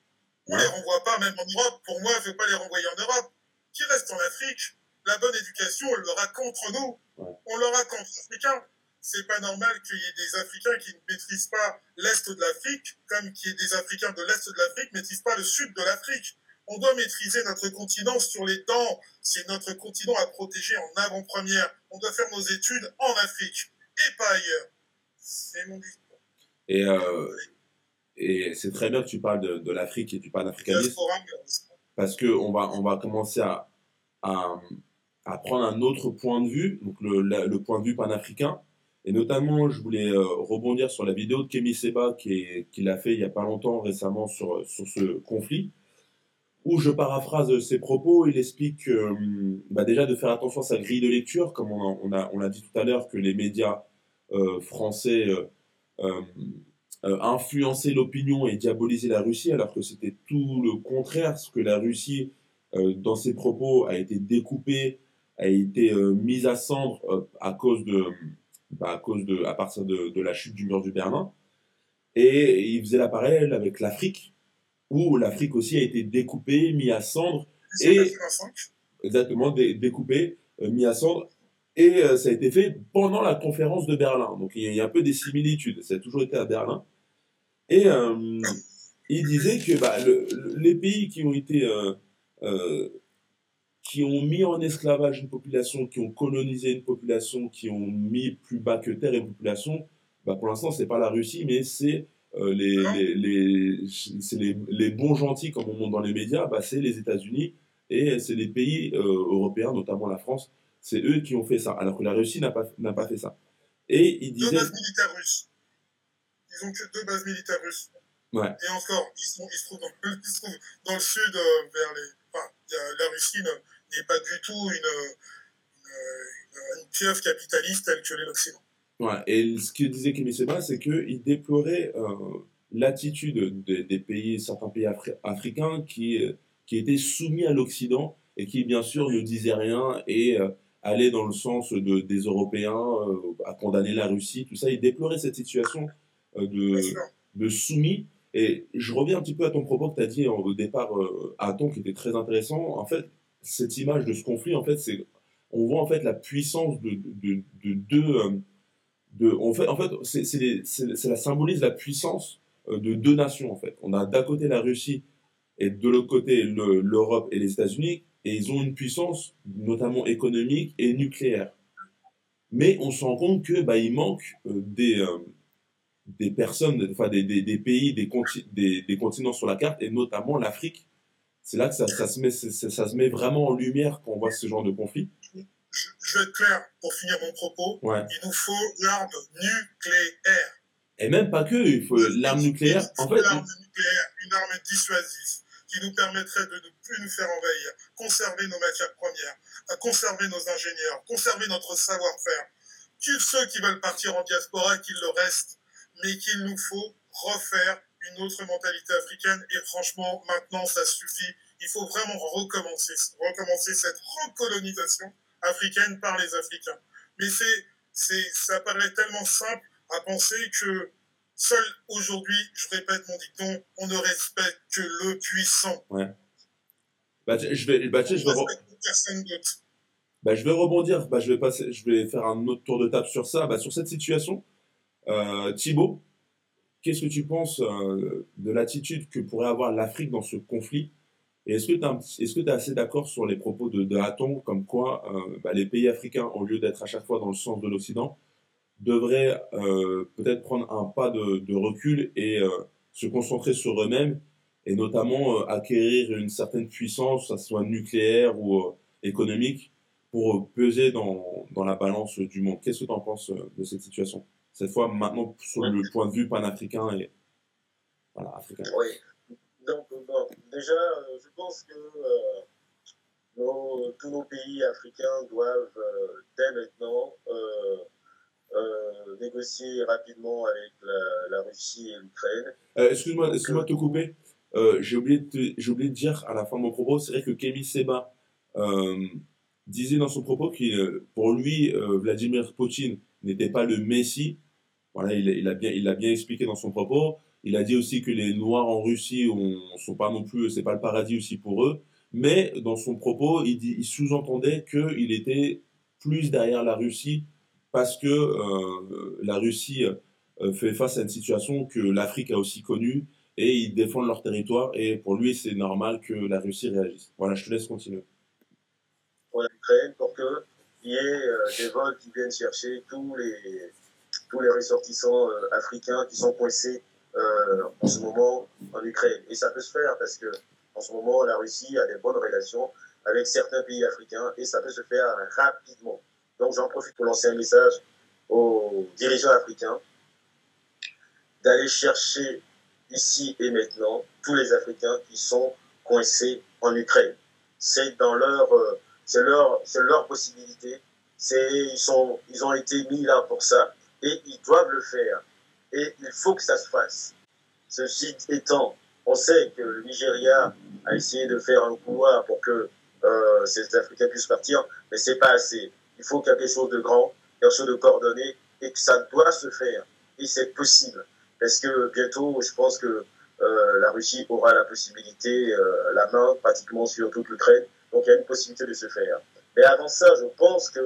on les renvoie pas même en Europe. Pour moi, je ne veux pas les renvoyer en Europe. Qui reste en Afrique La bonne éducation, on l'aura contre nous. On l'aura contre les Africains. C'est pas normal qu'il y ait des Africains qui ne maîtrisent pas l'Est de l'Afrique, comme qu'il y ait des Africains de l'Est de l'Afrique ne maîtrisent pas le Sud de l'Afrique. On doit maîtriser notre continent sur les dents. C'est notre continent à protéger en avant-première. On doit faire nos études en Afrique et pas ailleurs. C'est mon discours. Et, euh, et c'est très bien que tu parles de, de l'Afrique et du panafricanisme. Parce qu'on va, on va commencer à, à, à, prendre un autre point de vue, donc le, le point de vue panafricain. Et notamment, je voulais euh, rebondir sur la vidéo de Kémy Seba qui, qui l'a fait il n'y a pas longtemps récemment sur, sur ce conflit où je paraphrase ses propos, il explique bah déjà de faire attention à sa grille de lecture, comme on a, on a, dit tout à l'heure que les médias euh, français euh influençaient l'opinion et diabolisaient la Russie, alors que c'était tout le contraire, ce que la Russie, dans ses propos, a été découpée, a été mise à cendre à cause de, bah, à cause de, à partir de, de la chute du mur du Berlin. Et il faisait la parallèle avec l'Afrique, où l'Afrique aussi a été découpée, mis à cendre. Et, exactement, découpée, euh, mis à cendre. Et euh, ça a été fait pendant la conférence de Berlin. Donc il y, a un peu des similitudes. Ça a toujours été à Berlin. Et euh, il disait que bah, les pays qui ont été. Qui ont mis en esclavage une population, qui ont colonisé une population, qui ont mis plus bas que terre une population, bah, pour l'instant, c'est pas la Russie, mais c'est euh, les, les, les, les, bons gentils, comme on montre dans les médias, bah, c'est les États-Unis et c'est les pays euh, européens, notamment la France. C'est eux qui ont fait ça, alors que la Russie n'a pas, n'a pas fait ça. Et il disait. Deux bases militaires russes. Ils ont que deux bases militaires russes. Ouais. Et encore, ils, sont, ils, se trouvent dans, ils se trouvent dans le sud, euh, vers les. Enfin, la Russie n'est pas du tout une, une, une pieuvre capitaliste telle que l'Occident. Et ce que disait Kémy Seba, c'est qu'il déplorait euh, l'attitude des pays, certains pays africains qui, euh, qui étaient soumis à l'Occident et qui, bien sûr, ne disaient rien et euh, allaient dans le sens de, des Européens à condamner la Russie, tout ça. Il déplorait cette situation de, de soumis. Et je reviens un petit peu à ton propos que tu as dit au départ à Ton, qui était très intéressant. En fait, cette image de ce conflit, en fait, c'est on voit en fait la puissance de, de, de deux de, en fait, en fait c'est la symbolise la puissance euh, de deux nations en fait. On a d'un côté la Russie et de l'autre côté l'Europe et les États-Unis, et ils ont une puissance notamment économique et nucléaire. Mais on se rend compte que bah, il manque euh, des, euh, des personnes, enfin des, des, des pays, des, des, des, continents sur la carte, et notamment l'Afrique. C'est là que ça, ça, se met, ça, se met vraiment en lumière quand on voit ce genre de conflit. je, vais être clair pour finir mon propos. Il nous faut l'arme nucléaire. Et même pas que, il faut l'arme nucléaire. En fait, l'arme nucléaire, une arme dissuasive qui nous permettrait de ne plus nous faire envahir, conserver nos matières premières, conserver nos ingénieurs, conserver notre savoir-faire. Ceux qui veulent partir en diaspora, qu'ils le restent, mais qu'il nous faut refaire une autre mentalité africaine. Et franchement, maintenant, ça suffit. Il faut vraiment recommencer, recommencer cette recolonisation africaine par les Africains. Mais c'est, c'est, ça paraît tellement simple à penser que seul aujourd'hui, je répète mon dicton, on ne respecte que le puissant. Ouais. Bah, je vais, bah, je vais, personne bah, je vais rebondir. Bah, je vais passer, je vais faire un autre tour de table sur ça. Bah, sur cette situation, euh, Thibaut, qu'est-ce que tu penses euh, de l'attitude que pourrait avoir l'Afrique dans ce conflit? Et est-ce que tu es, assez d'accord sur les propos de, de Hatton, comme quoi euh, bah, les pays africains, au lieu d'être à chaque fois dans le sens de l'Occident, devraient euh, peut-être prendre un pas de, recul et se concentrer sur eux-mêmes, et notamment acquérir une certaine puissance, que ce soit nucléaire ou économique, pour peser dans, dans la balance du monde? Qu'est-ce que tu en penses de cette situation? Cette fois maintenant sur le point de vue panafricain et voilà, africain. Oui. Donc, bon, déjà, euh, je pense que euh, tous nos pays africains doivent euh, dès maintenant négocier rapidement avec la, Russie et l'Ukraine. excuse-moi, excuse-moi de te couper. j'ai oublié, de oublié de dire à la fin de mon propos, c'est vrai que Kémy Seba disait dans son propos que pour lui, Vladimir Poutine n'était pas le Messie, voilà, il, a bien, il a bien expliqué dans son propos. Il a dit aussi que les Noirs en Russie ne sont pas non plus, c'est pas le paradis aussi pour eux. Mais dans son propos, il, il sous-entendait qu'il était plus derrière la Russie parce que euh, la Russie euh, fait face à une situation que l'Afrique a aussi connue et ils défendent leur territoire et pour lui c'est normal que la Russie réagisse. Voilà, je te laisse continuer. Pour l'Ukraine, pour qu'il y ait euh, des vols qui viennent chercher tous les tous les ressortissants euh, africains qui sont coincés euh, en ce moment en Ukraine. Et ça peut se faire parce que en ce moment, la Russie a des bonnes relations avec certains pays africains et ça peut se faire rapidement. Donc j'en profite pour lancer un message aux dirigeants africains d'aller chercher ici et maintenant tous les Africains qui sont coincés en Ukraine. C'est dans leur, euh, c'est leur, c'est leur possibilité. C'est, ils sont, ils ont été mis là pour ça et ils doivent le faire. Et il faut que ça se fasse. Ceci étant, on sait que le Nigeria a essayé de faire un couloir pour que euh, ces Africains puissent partir, mais c'est pas assez. Il faut quelque chose de grand, quelque chose de coordonné, et que ça doit se faire. Et c'est possible. Parce que bientôt, je pense que euh, la Russie aura la possibilité, euh, la main pratiquement sur toute l'Ukraine. Donc il y a une possibilité de se faire. Mais avant ça, je pense que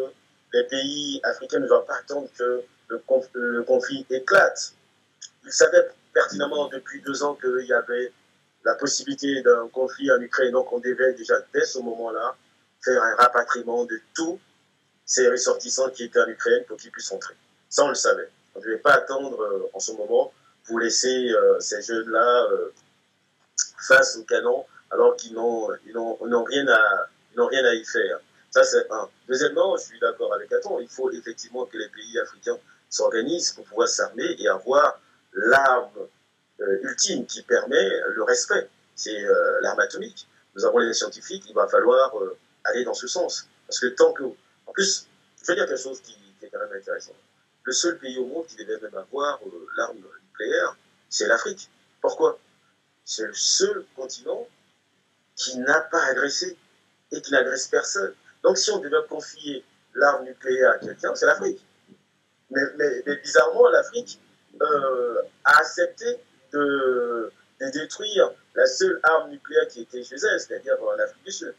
les pays africains ne doivent pas attendre que le, conflit éclate. Ils savaient pertinemment depuis deux ans qu'il y avait la possibilité d'un conflit en Ukraine, donc on devait déjà dès ce moment-là faire un rapatriement de tous ces ressortissants qui étaient en Ukraine pour qu'ils puissent entrer. Ça, on le savait. On ne devait pas attendre euh, en ce moment pour laisser euh, ces jeunes-là euh, face au canon alors qu'ils n'ont rien, à, rien à y faire. Ça, c'est un. Deuxièmement, je suis d'accord avec Aton, il faut effectivement que les pays africains s'organisent pour pouvoir s'armer et avoir l'arme euh, ultime qui permet le respect. C'est euh, l'arme atomique. Nous avons les scientifiques, il va falloir euh, aller dans ce sens. Parce que tant que... En plus, je vais dire quelque chose qui, est quand même intéressant. Le seul pays au monde qui devait même avoir l'arme nucléaire, c'est l'Afrique. Pourquoi? C'est le seul continent qui n'a pas agressé et qui n'agresse personne. Donc si on devait confier l'arme nucléaire à quelqu'un, c'est l'Afrique. Mais, bizarrement, l'Afrique euh, a accepté de, de, détruire la seule arme nucléaire qui était chez elle, c'est-à-dire l'Afrique du Sud.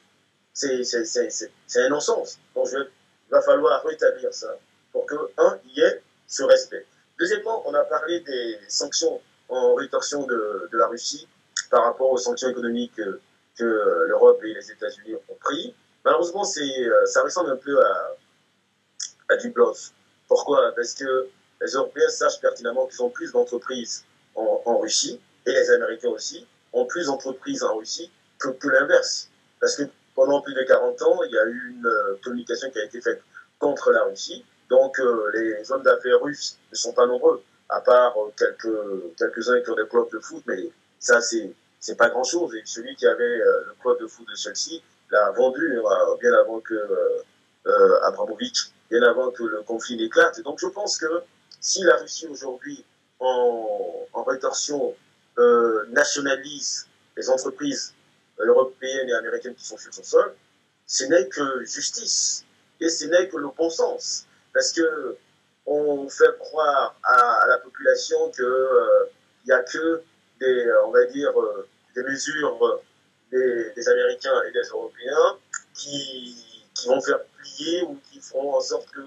C'est un non-sens. Donc, il va falloir rétablir ça pour que, un, il y ait ce respect. Deuxièmement, on a parlé des sanctions en rétorsion de, de la Russie par rapport aux sanctions économiques que, que l'Europe et les États-Unis ont pris. Malheureusement, euh, ça ressemble un peu à, à du bluff. Pourquoi? Parce que les Européens sachent pertinemment qu'ils ont plus d'entreprises en, Russie, et les Américains aussi, ont plus d'entreprises en Russie que, l'inverse. Parce que pendant plus de 40 ans, il y a eu une communication qui a été faite contre la Russie. Donc les hommes d'affaires russes ne sont pas nombreux, à part quelques, quelques-uns qui ont des clubs de foot, mais ça c'est pas grand chose. Et celui qui avait le club de foot de Chelsea l'a vendu bien avant que euh, Abramovich, bien avant que le conflit n'éclate. Donc je pense que si la Russie aujourd'hui, en, rétorsion, euh, nationalise les entreprises européennes et américaines qui sont sur son sol, ce n'est que justice et ce n'est que le bon sens. Parce que on fait croire à, la population qu'il n'y euh, a que des, on va dire, euh, des mesures des, Américains et des Européens qui vont faire ou qui feront en sorte que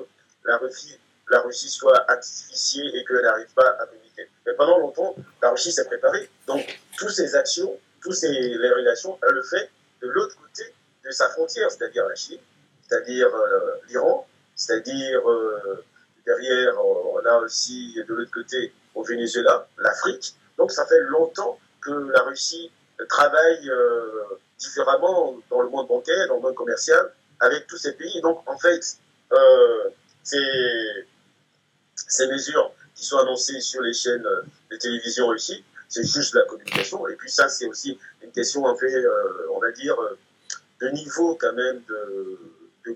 la Russie, la Russie soit asphyxiée et qu'elle n'arrive pas à communiquer. Mais pendant longtemps, la Russie s'est préparée. Donc, toutes ces actions, toutes ces relations, elle le fait de l'autre côté de sa frontière, c'est-à-dire la Chine, c'est-à-dire euh, l'Iran, c'est-à-dire euh, derrière, on a aussi de l'autre côté au Venezuela, l'Afrique. Donc, ça fait longtemps que la Russie travaille euh, différemment dans le monde bancaire, dans le monde commercial, avec tous ces pays. Donc, en fait, euh, ces, mesures qui sont annoncées sur les chaînes de télévision russie, c'est juste la communication. Et puis ça, c'est aussi une question, en fait, euh, on va dire, de niveau quand même de,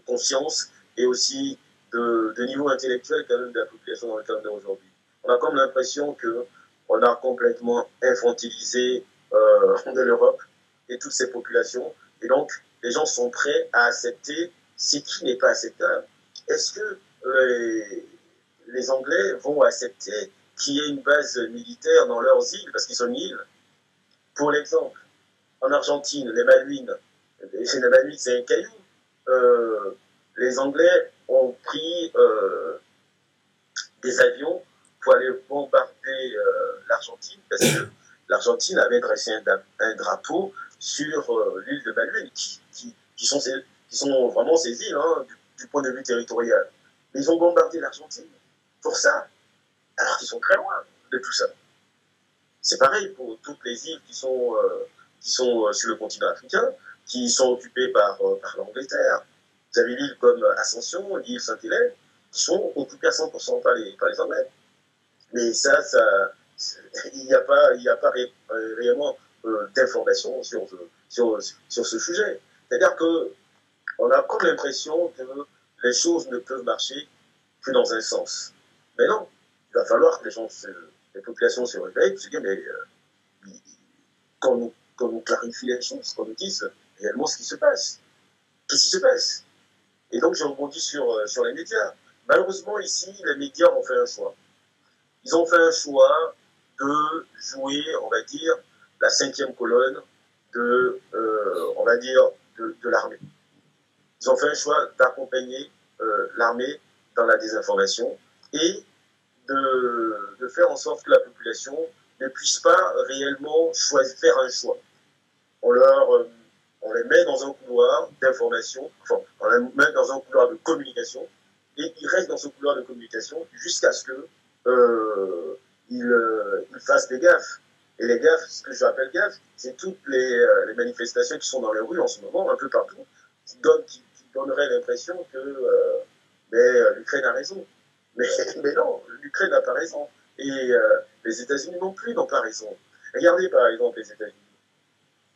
conscience et aussi de, niveau intellectuel quand même de la population dans le cadre d'aujourd'hui. On a comme l'impression que on a complètement infantilisé euh, de l'Europe et toutes ces populations. Et donc, les gens sont prêts à accepter ce qui n'est pas acceptable. Est-ce que euh, les Anglais vont accepter qu'il y ait une base militaire dans leurs îles, parce qu'ils sont une île? Pour l'exemple, en Argentine, les Malouines, les Malouines, c'est un caillou. Euh, les Anglais ont pris euh, des avions pour aller bombarder l'Argentine, parce que l'Argentine avait dressé un, drapeau sur l'île de Malouine, qui sont vraiment ces îles hein, du, point de vue territorial. Mais ils ont bombardé l'Argentine pour ça, alors qu'ils sont très loin de tout ça. C'est pareil pour toutes les îles qui sont, euh, euh, sur le continent africain, qui sont occupées par, euh, par l'Angleterre. Vous avez l'île comme Ascension, l'île Saint-Hélène, qui sont occupées à 100% par les, par les Anglais. Mais ça, il n'y a pas, il réellement d'informations sur ce sujet. C'est-à-dire que on a comme l'impression que les choses ne peuvent marcher que dans un sens. Mais non, il va falloir que les gens, les populations se réveillent, se disent, mais euh, qu'on nous, nous, clarifie les choses, qu'on nous dise réellement ce qui se passe. Qu'est-ce qui se passe Et donc, je rebondis sur, euh, sur les médias. Malheureusement, ici, les médias ont fait un choix. Ils ont fait un choix de jouer, on va dire, la cinquième colonne de, euh, on va dire, de, l'armée. Ils ont fait un choix d'accompagner euh, l'armée dans la désinformation et de, faire en sorte que la population ne puisse pas réellement choisir, faire un choix. On, leur, euh, on les met dans un couloir d'information, enfin, on les met dans un couloir de communication, et ils restent dans ce couloir de communication jusqu'à ce que euh, fassent des gaffes. Et les gaffes, ce que j'appelle gaffes, c'est toutes les, euh, les, manifestations qui sont dans les rues en ce moment, un peu partout, qui, donnent, qui, donneraient l'impression que euh, euh, l'Ukraine a raison. Mais, mais non, l'Ukraine n'a pas raison. Et les États-Unis non plus n'ont pas raison. Regardez par exemple les États-Unis.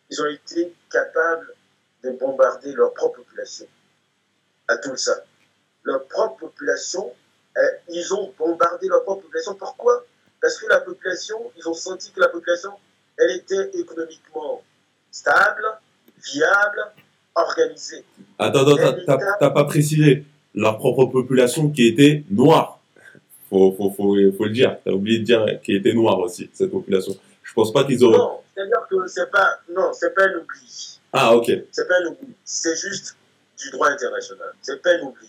Ils ont été capables de bombarder leur propre population à tout ça. Leur propre population, ils ont bombardé leur propre population. Pourquoi? Parce que la population, ils ont senti que la population, elle était économiquement stable, viable, organisée. Attends, attends, t'as pas précisé leur propre population qui était noire. Faut, faut, faut, faut le dire. T'as oublié de dire qu'elle était noire aussi, cette population. Je pense pas qu'ils auraient. Non, c'est-à-dire que c'est pas, non, c'est pas un oubli. Ah, ok. C'est pas un oubli. C'est juste du droit international. C'est pas un oubli.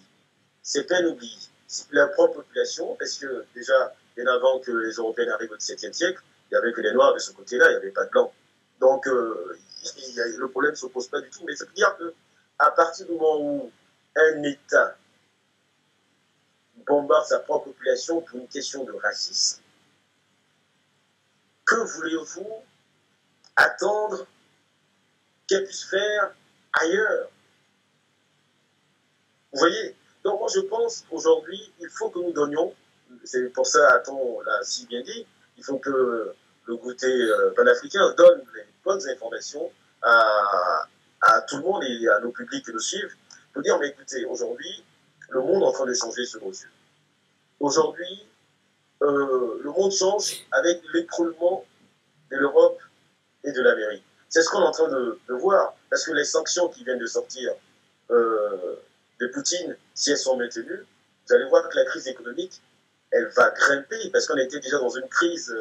C'est pas un oubli. La propre population, parce que déjà, bien avant que les Européens arrivent au XVIIe siècle, il n'y avait que les Noirs de ce côté-là, il n'y avait pas de Blancs. Donc, euh, le problème ne se pose pas du tout. Mais ça veut dire qu'à partir du moment où un État bombarde sa propre population pour une question de racisme, que voulez-vous attendre qu'elle puisse faire ailleurs? Vous voyez? Donc moi je pense qu'aujourd'hui, il faut que nous donnions, c'est pour ça, Aton l'a si bien dit, il faut que le goûter euh, panafricain donne les bonnes informations à, à, tout le monde et à nos publics qui nous suivent pour dire, mais écoutez, aujourd'hui, le monde est en train de changer nos yeux. Aujourd'hui, euh, le monde change avec l'écroulement de l'Europe et de l'Amérique. C'est ce qu'on est en train de, voir, parce que les sanctions qui viennent de sortir euh, de Poutine, si elles sont maintenues, vous allez voir que la crise économique, elle va grimper, parce qu'on était déjà dans une crise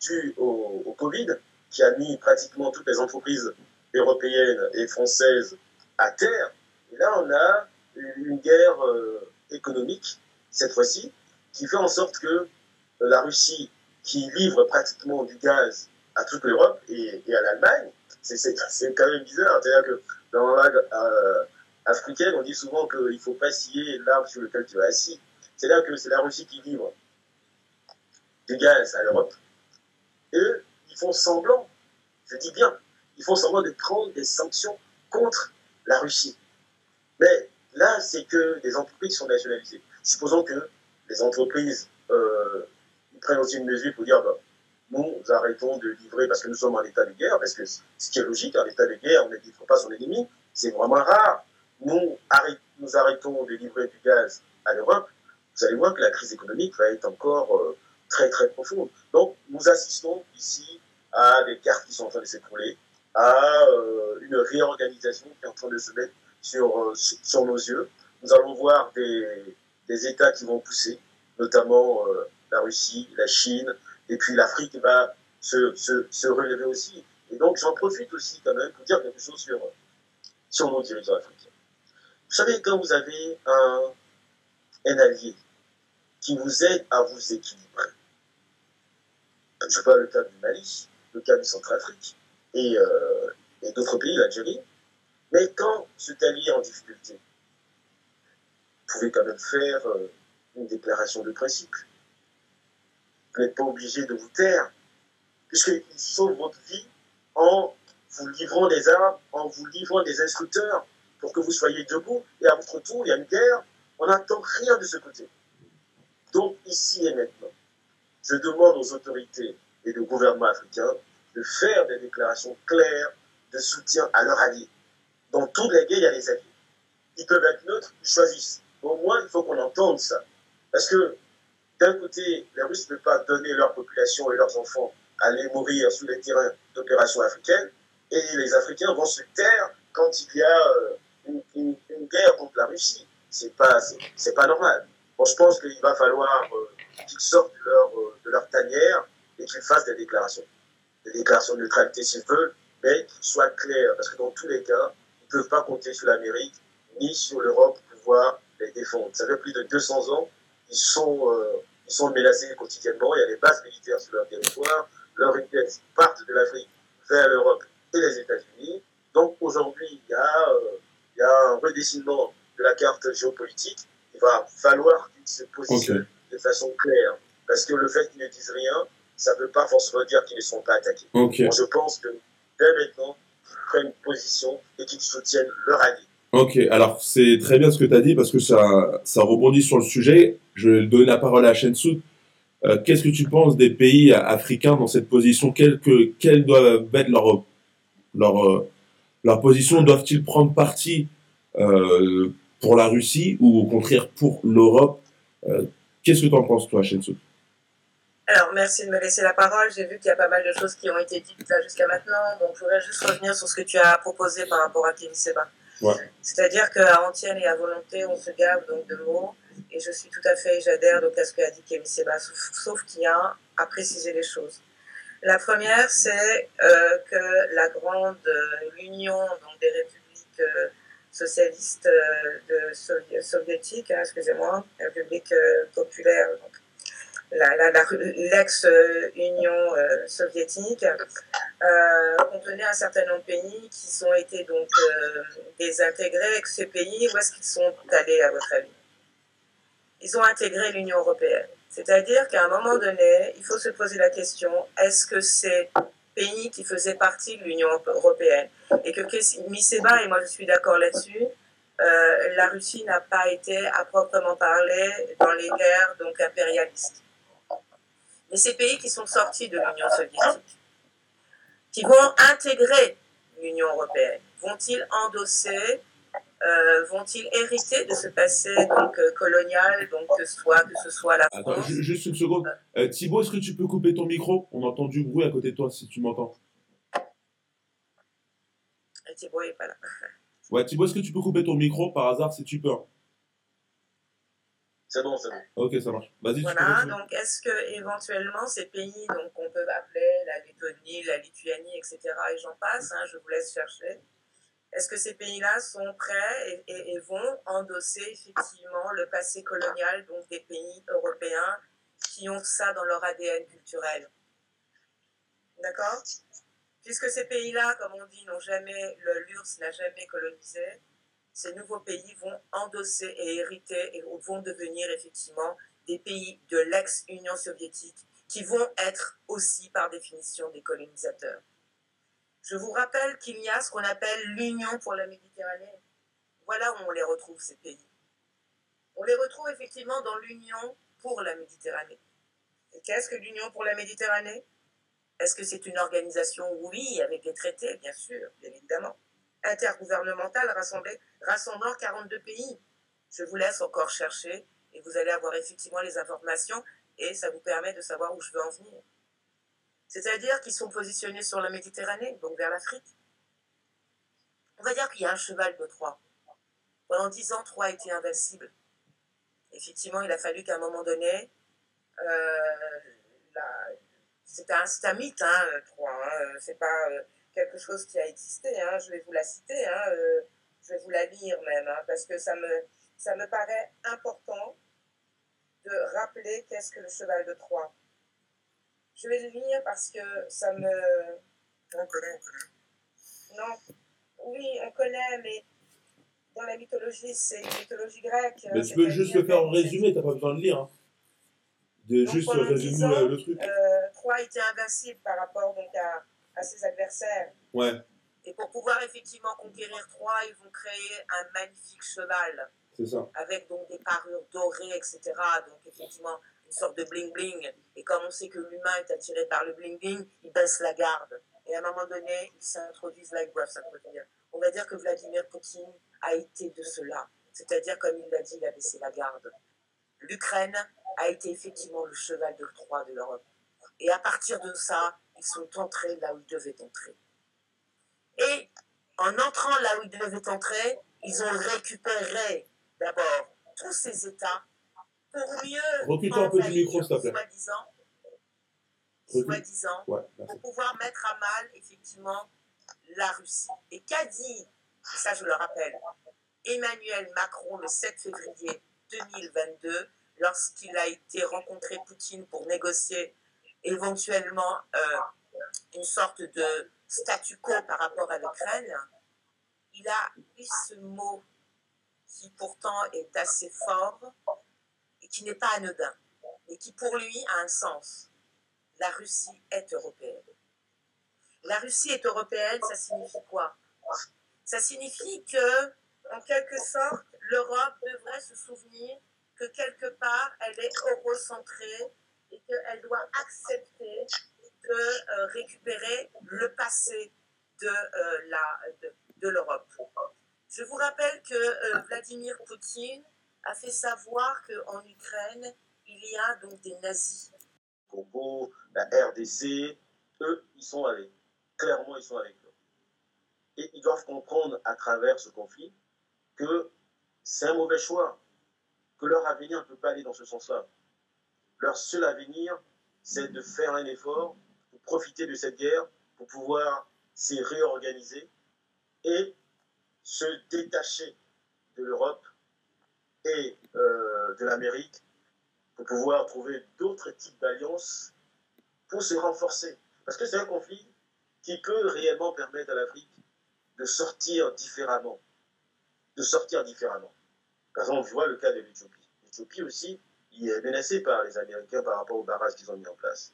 due au, Covid, qui a mis pratiquement toutes les entreprises européennes et françaises à terre. Et là, on a une guerre euh, économique, cette fois-ci, qui fait en sorte que la Russie, qui livre pratiquement du gaz à toute l'Europe et, à l'Allemagne, c'est quand même bizarre. C'est-à-dire que dans la euh, africaine, on dit souvent qu'il ne faut pas scier l'arbre sur lequel tu es assis. C'est-à-dire que c'est la Russie qui livre du gaz à l'Europe. Et eux, ils font semblant, je dis bien, ils font semblant de prendre des sanctions contre la Russie. Mais là, c'est que des entreprises sont nationalisées. Supposons que les entreprises euh, prennent aussi une mesure pour dire bah, nous arrêtons de livrer parce que nous sommes en état de guerre, parce que ce qui est logique, en état de guerre, on ne livre pas son ennemi, c'est vraiment rare. Nous arrêtons de livrer du gaz à l'Europe, vous allez voir que la crise économique va être encore euh, très très profonde. Donc nous assistons ici à des cartes qui sont en train de s'écrouler, à euh, une réorganisation qui est en train de se mettre sur, euh, sur nos yeux. Nous allons voir des, des États qui vont pousser, notamment la Russie, la Chine, et puis l'Afrique va se, se, se, relever aussi. Et donc j'en profite aussi quand même pour dire quelque chose sur, sur nos dirigeants africains. Vous savez, quand vous avez un, un allié qui vous aide à vous équilibrer, je vois le cas du Mali, le cas du Centrafrique et, euh, et d'autres pays, l'Algérie, mais quand cet allié est en difficulté, vous pouvez quand même faire euh, une déclaration de principe vous n'êtes pas obligé de vous taire, puisqu'il sauve votre vie en vous livrant des armes, en vous livrant des instructeurs pour que vous soyez debout. Et à votre tour, il y a une guerre. On n'attend rien de ce côté. Donc, ici et maintenant, je demande aux autorités et au gouvernement africain de faire des déclarations claires de soutien à leurs alliés. Dans toutes les guerres, il y a des alliés. Ils peuvent être neutres, ils choisissent. Au moins, il faut qu'on entende ça. Parce que d'un côté, les Russes ne peuvent pas donner leur population et leurs enfants à aller mourir sur les terrains d'opération africaine, et les Africains vont se taire quand il y a euh, une, guerre contre la Russie. C'est pas, c'est, pas normal. Je pense qu'il va falloir euh, qu'ils sortent de leur, euh, de leur tanière et qu'ils fassent des déclarations. Des déclarations de neutralité s'ils veulent, mais qu'ils soient clairs, parce que dans tous les cas, ils ne peuvent pas compter sur l'Amérique ni sur l'Europe pour pouvoir les défendre. Ça fait plus de 200 ans euh, ils sont menacés quotidiennement. Il y a des bases militaires sur leur territoire. Leurs richesses partent de l'Afrique vers l'Europe et les États-Unis. Donc aujourd'hui, il y a un redessinement de la carte géopolitique. Il va falloir qu'ils se positionnent de façon claire. Parce que le fait qu'ils ne disent rien, ça ne veut pas forcément dire qu'ils ne sont pas attaqués. je pense que dès maintenant, ils prennent position et qu'ils soutiennent leur allié. Ok, alors c'est très bien ce que tu as dit parce que ça, ça rebondit sur le sujet. Je vais donner la parole à Shensu. Euh, Qu'est-ce que tu penses des pays africains dans cette position? Quelle, que, doit être leur, leur, euh, leur position? Doivent-ils prendre parti euh, pour la Russie ou au contraire pour l'Europe euh, Qu'est-ce que tu en penses, toi, Shensu alors, merci de me laisser la parole. J'ai vu qu'il y a pas mal de choses qui ont été dites là jusqu'à maintenant. Donc, je voudrais juste revenir sur ce que tu as proposé par rapport à Kémy Seba. C'est-à-dire qu'à entienne et à volonté, on se gave donc de mots. Et je suis tout à fait, j'adhère donc à ce qu'a dit Kémy Seba, sauf, qu'il y a à préciser les choses. La première, c'est euh, que la grande euh, union donc, des républiques euh, socialistes de soviétiques, hein, excusez-moi, républiques populaires, donc l'ex-Union euh, soviétique, euh, contenait un certain nombre de pays qui ont été donc euh, désintégrés. ces pays, où est-ce qu'ils sont allés à votre avis? Ils ont intégré l'Union européenne. C'est-à-dire qu'à un moment donné, il faut se poser la question est-ce que ces pays qui faisaient partie de l'Union européenne et que Miseba, et moi je suis d'accord là-dessus, euh, la Russie n'a pas été à proprement parler dans les guerres donc impérialistes. Mais ces pays qui sont sortis de l'Union soviétique, qui vont intégrer l'Union européenne, vont-ils endosser, euh, vont-ils hériter de ce passé donc euh, colonial, donc que soit que ce soit la France. Attends, juste une seconde. Thibaut, est-ce que tu peux couper ton micro? On entend du bruit à côté de toi si tu m'entends. Thibaut n'est pas là. Ouais, Thibaut, est-ce que tu peux couper ton micro par hasard si tu peux hein? C'est bon, c'est bon. Ok, ça marche. Vas-y, Voilà, donc est-ce que éventuellement ces pays, donc on peut appeler la Lettonie, la Lituanie, etc., et j'en passe, hein, je vous laisse chercher, est-ce que ces pays-là sont prêts et, vont endosser effectivement le passé colonial donc des pays européens qui ont ça dans leur ADN culturel? D'accord? Puisque ces pays-là, comme on dit, n'ont jamais, l'URSS n'a jamais colonisé, ces nouveaux pays vont endosser et hériter et vont devenir effectivement des pays de l'ex-Union soviétique qui vont être aussi par définition des colonisateurs. Je vous rappelle qu'il y a ce qu'on appelle l'Union pour la Méditerranée. Voilà où on les retrouve, ces pays. On les retrouve effectivement dans l'Union pour la Méditerranée. Et qu'est-ce que l'Union pour la Méditerranée? Est-ce que c'est une organisation? Oui, avec des traités, bien sûr, bien évidemment. Intergouvernementale rassemblant 42 pays. Je vous laisse encore chercher et vous allez avoir effectivement les informations et ça vous permet de savoir où je veux en venir. C'est-à-dire qu'ils sont positionnés sur la Méditerranée, donc vers l'Afrique. On va dire qu'il y a un cheval de Troie. Pendant dix ans, Troie était invincible. Effectivement, il a fallu qu'à un moment donné, euh, c'est un, un, hein, Troie. Hein, euh, c'est pas euh, quelque chose qui a existé. Hein, je vais vous la citer. Hein, euh, je vais vous la lire même, parce que ça me paraît important de rappeler qu'est-ce que le cheval de Troie. Je vais le lire parce que ça me. On connaît, on connaît. Non, oui, on connaît, mais dans la mythologie, c'est une mythologie grecque. Mais tu peux juste le faire en résumé, t'as pas besoin de lire. Hein de juste résumer le truc. Euh, Troie était invincible par rapport donc, à, à, ses adversaires. Ouais. Et pour pouvoir effectivement conquérir Troie, ils vont créer un magnifique cheval. C'est ça. Avec donc des parures dorées, etc. Donc effectivement, une sorte de bling-bling. Et comme on sait que l'humain est attiré par le bling-bling, il baisse la garde. Et à un moment donné, ils s'introduisent là, ils doivent s'introduire. On va dire que Vladimir Poutine a été de cela. C'est-à-dire, comme il l'a dit, il a baissé la garde. L'Ukraine a été effectivement le cheval de Troie de l'Europe. Et à partir de ça, ils sont entrés là où ils devaient entrer. Et en entrant là où ils devaient entrer, ils ont récupéré d'abord tous ces États pour mieux Recule un peu du micro, s'il te plaît. Soi-disant, soi-disant pour pouvoir mettre à mal effectivement la Russie. Et qu'a dit, ça je le rappelle, Emmanuel Macron le 7 février 2022 lorsqu'il a été rencontré Poutine pour négocier éventuellement euh, une sorte de statu quo par rapport à l'Ukraine, il a eu ce mot qui pourtant est assez fort qui n'est pas anodin, et qui pour lui a un sens. La Russie est européenne. La Russie est européenne, ça signifie quoi? Ça signifie que, en quelque sorte, l'Europe devrait se souvenir que quelque part, elle est eurocentrée et qu'elle doit accepter de euh, récupérer le passé de, euh, la, de, l'Europe. Je vous rappelle que euh, Vladimir Poutine a fait savoir qu'en Ukraine, il y a donc des nazis. Congo, la RDC, eux, ils sont avec. Clairement, ils sont avec eux. Et ils doivent comprendre à travers ce conflit que c'est un mauvais choix que leur avenir ne peut pas aller dans ce sens-là. Leur seul avenir, c'est de faire un effort pour profiter de cette guerre, pour pouvoir se réorganiser et se détacher de l'Europe et euh, de l'Amérique pour pouvoir trouver d'autres types d'alliances pour se renforcer. Parce que c'est un conflit qui peut réellement permettre à l'Afrique de sortir différemment. De sortir différemment. Par exemple, on voit le cas de l'Éthiopie. L'Éthiopie aussi, il est menacé par les Américains par rapport aux barrages qu'ils ont mis en place.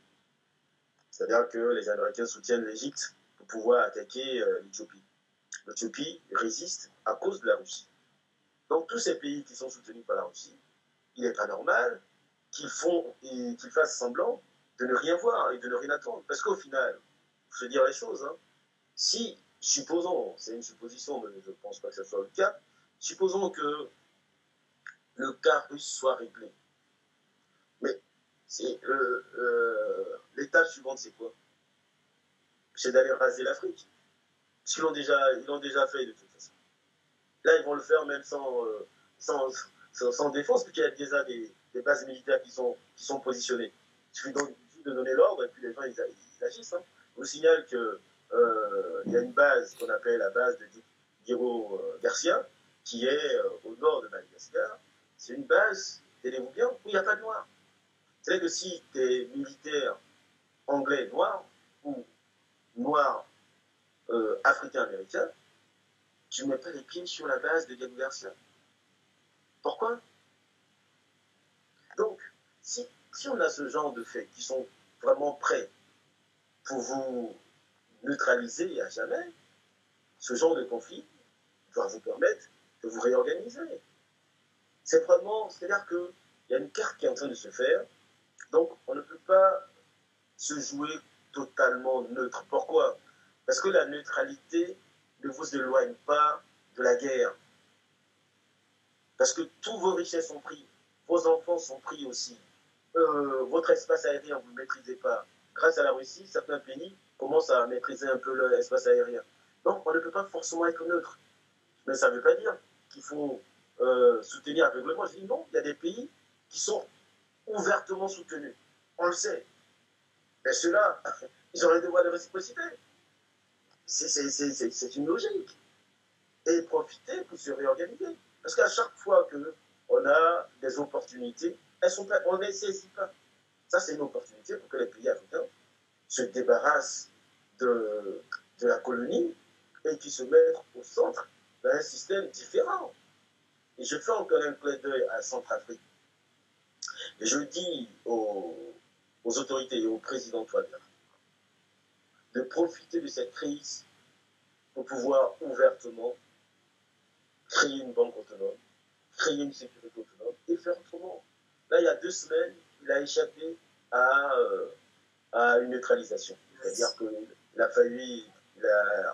C'est-à-dire que les Américains soutiennent l'Égypte pour pouvoir attaquer euh, l'Éthiopie. L'Éthiopie résiste à cause de la Russie. Donc tous ces pays qui sont soutenus par la Russie, il n'est pas normal qu'ils font et qu'ils fassent semblant de ne rien voir et de ne rien attendre. Parce qu'au final, faut se dire les choses, hein, si, supposons, c'est une supposition, mais je ne pense pas que ce soit le cas, supposons que le cas russe soit réglé. Mais euh, euh, l'étape suivante, c'est quoi? C'est d'aller raser l'Afrique. Parce qu'ils l'ont déjà, l'ont déjà fait de toute façon. Là, ils vont le faire même sans, euh, sans, sans, défense, puisqu'il y a déjà des, des, bases militaires qui sont, qui sont positionnées. Il suffit donc de donner l'ordre et puis les gens ils, agissent. Hein. Je vous signale qu'il y a une base qu'on appelle la base de Guiro Garcia, qui est au nord de Madagascar, c'est une base, tenez-vous bien, où il n'y a pas de noirs. C'est que si tu es militaire anglais noir ou noir euh, africain-américain, tu ne mets pas les pieds sur la base de Garcia. Pourquoi? Donc, si, si on a ce genre de faits qui sont vraiment prêts pour vous neutraliser à jamais, ce genre de conflit doit vous permettre de vous réorganiser. C'est vraiment, c'est-à-dire qu'il y a une carte qui est en train de se faire, donc on ne peut pas se jouer totalement neutre. Pourquoi? Parce que la neutralité ne vous éloigne pas de la guerre. Parce que tous vos richesses sont pris, vos enfants sont pris aussi. Euh, votre espace aérien, vous ne maîtrisez pas. Grâce à la Russie, certains pays commencent à maîtriser un peu l'espace aérien. Donc on ne peut pas forcément être neutre. Mais ça ne veut pas dire qu'il faut euh, soutenir aveuglement. Je dis non, il y a des pays qui sont ouvertement soutenus. On le sait. Mais ceux-là, ils auraient des voies de réciprocité. C'est une logique. Et profiter pour se réorganiser. Parce qu'à chaque fois qu'on a des opportunités, elles sont on ne les saisit pas. Ça, c'est une opportunité pour que les pays africains se débarrassent de, de la colonie et qui se mettent au centre d'un système différent. Et je fais encore un clin d'œil à Centrafrique. Et je dis aux, autorités et au président Touadéra de profiter de cette crise pour pouvoir ouvertement créer une banque autonome, créer une sécurité autonome et faire autrement. Là, il y a deux semaines, il a échappé à, euh, à une neutralisation. C'est-à-dire qu'il a failli,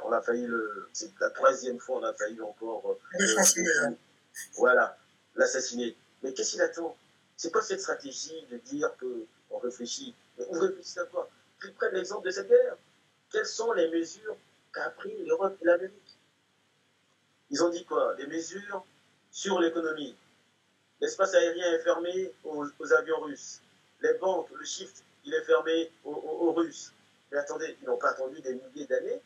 on a failli le, c'est la troisième fois, on a failli encore. Euh, voilà, l'assassiner. Mais qu'est-ce qu'il attend? C'est quoi cette stratégie de dire qu'on réfléchit Mais on réfléchit à quoi Qu'ils prennent l'exemple de cette guerre. Quelles sont les mesures qu'a pris l'Europe et l'Amérique Ils ont dit quoi? Les mesures sur l'économie. L'espace aérien est fermé aux, avions russes. Les banques, le shift, il est fermé aux, aux Russes. Mais attendez, ils n'ont pas attendu des milliers d'années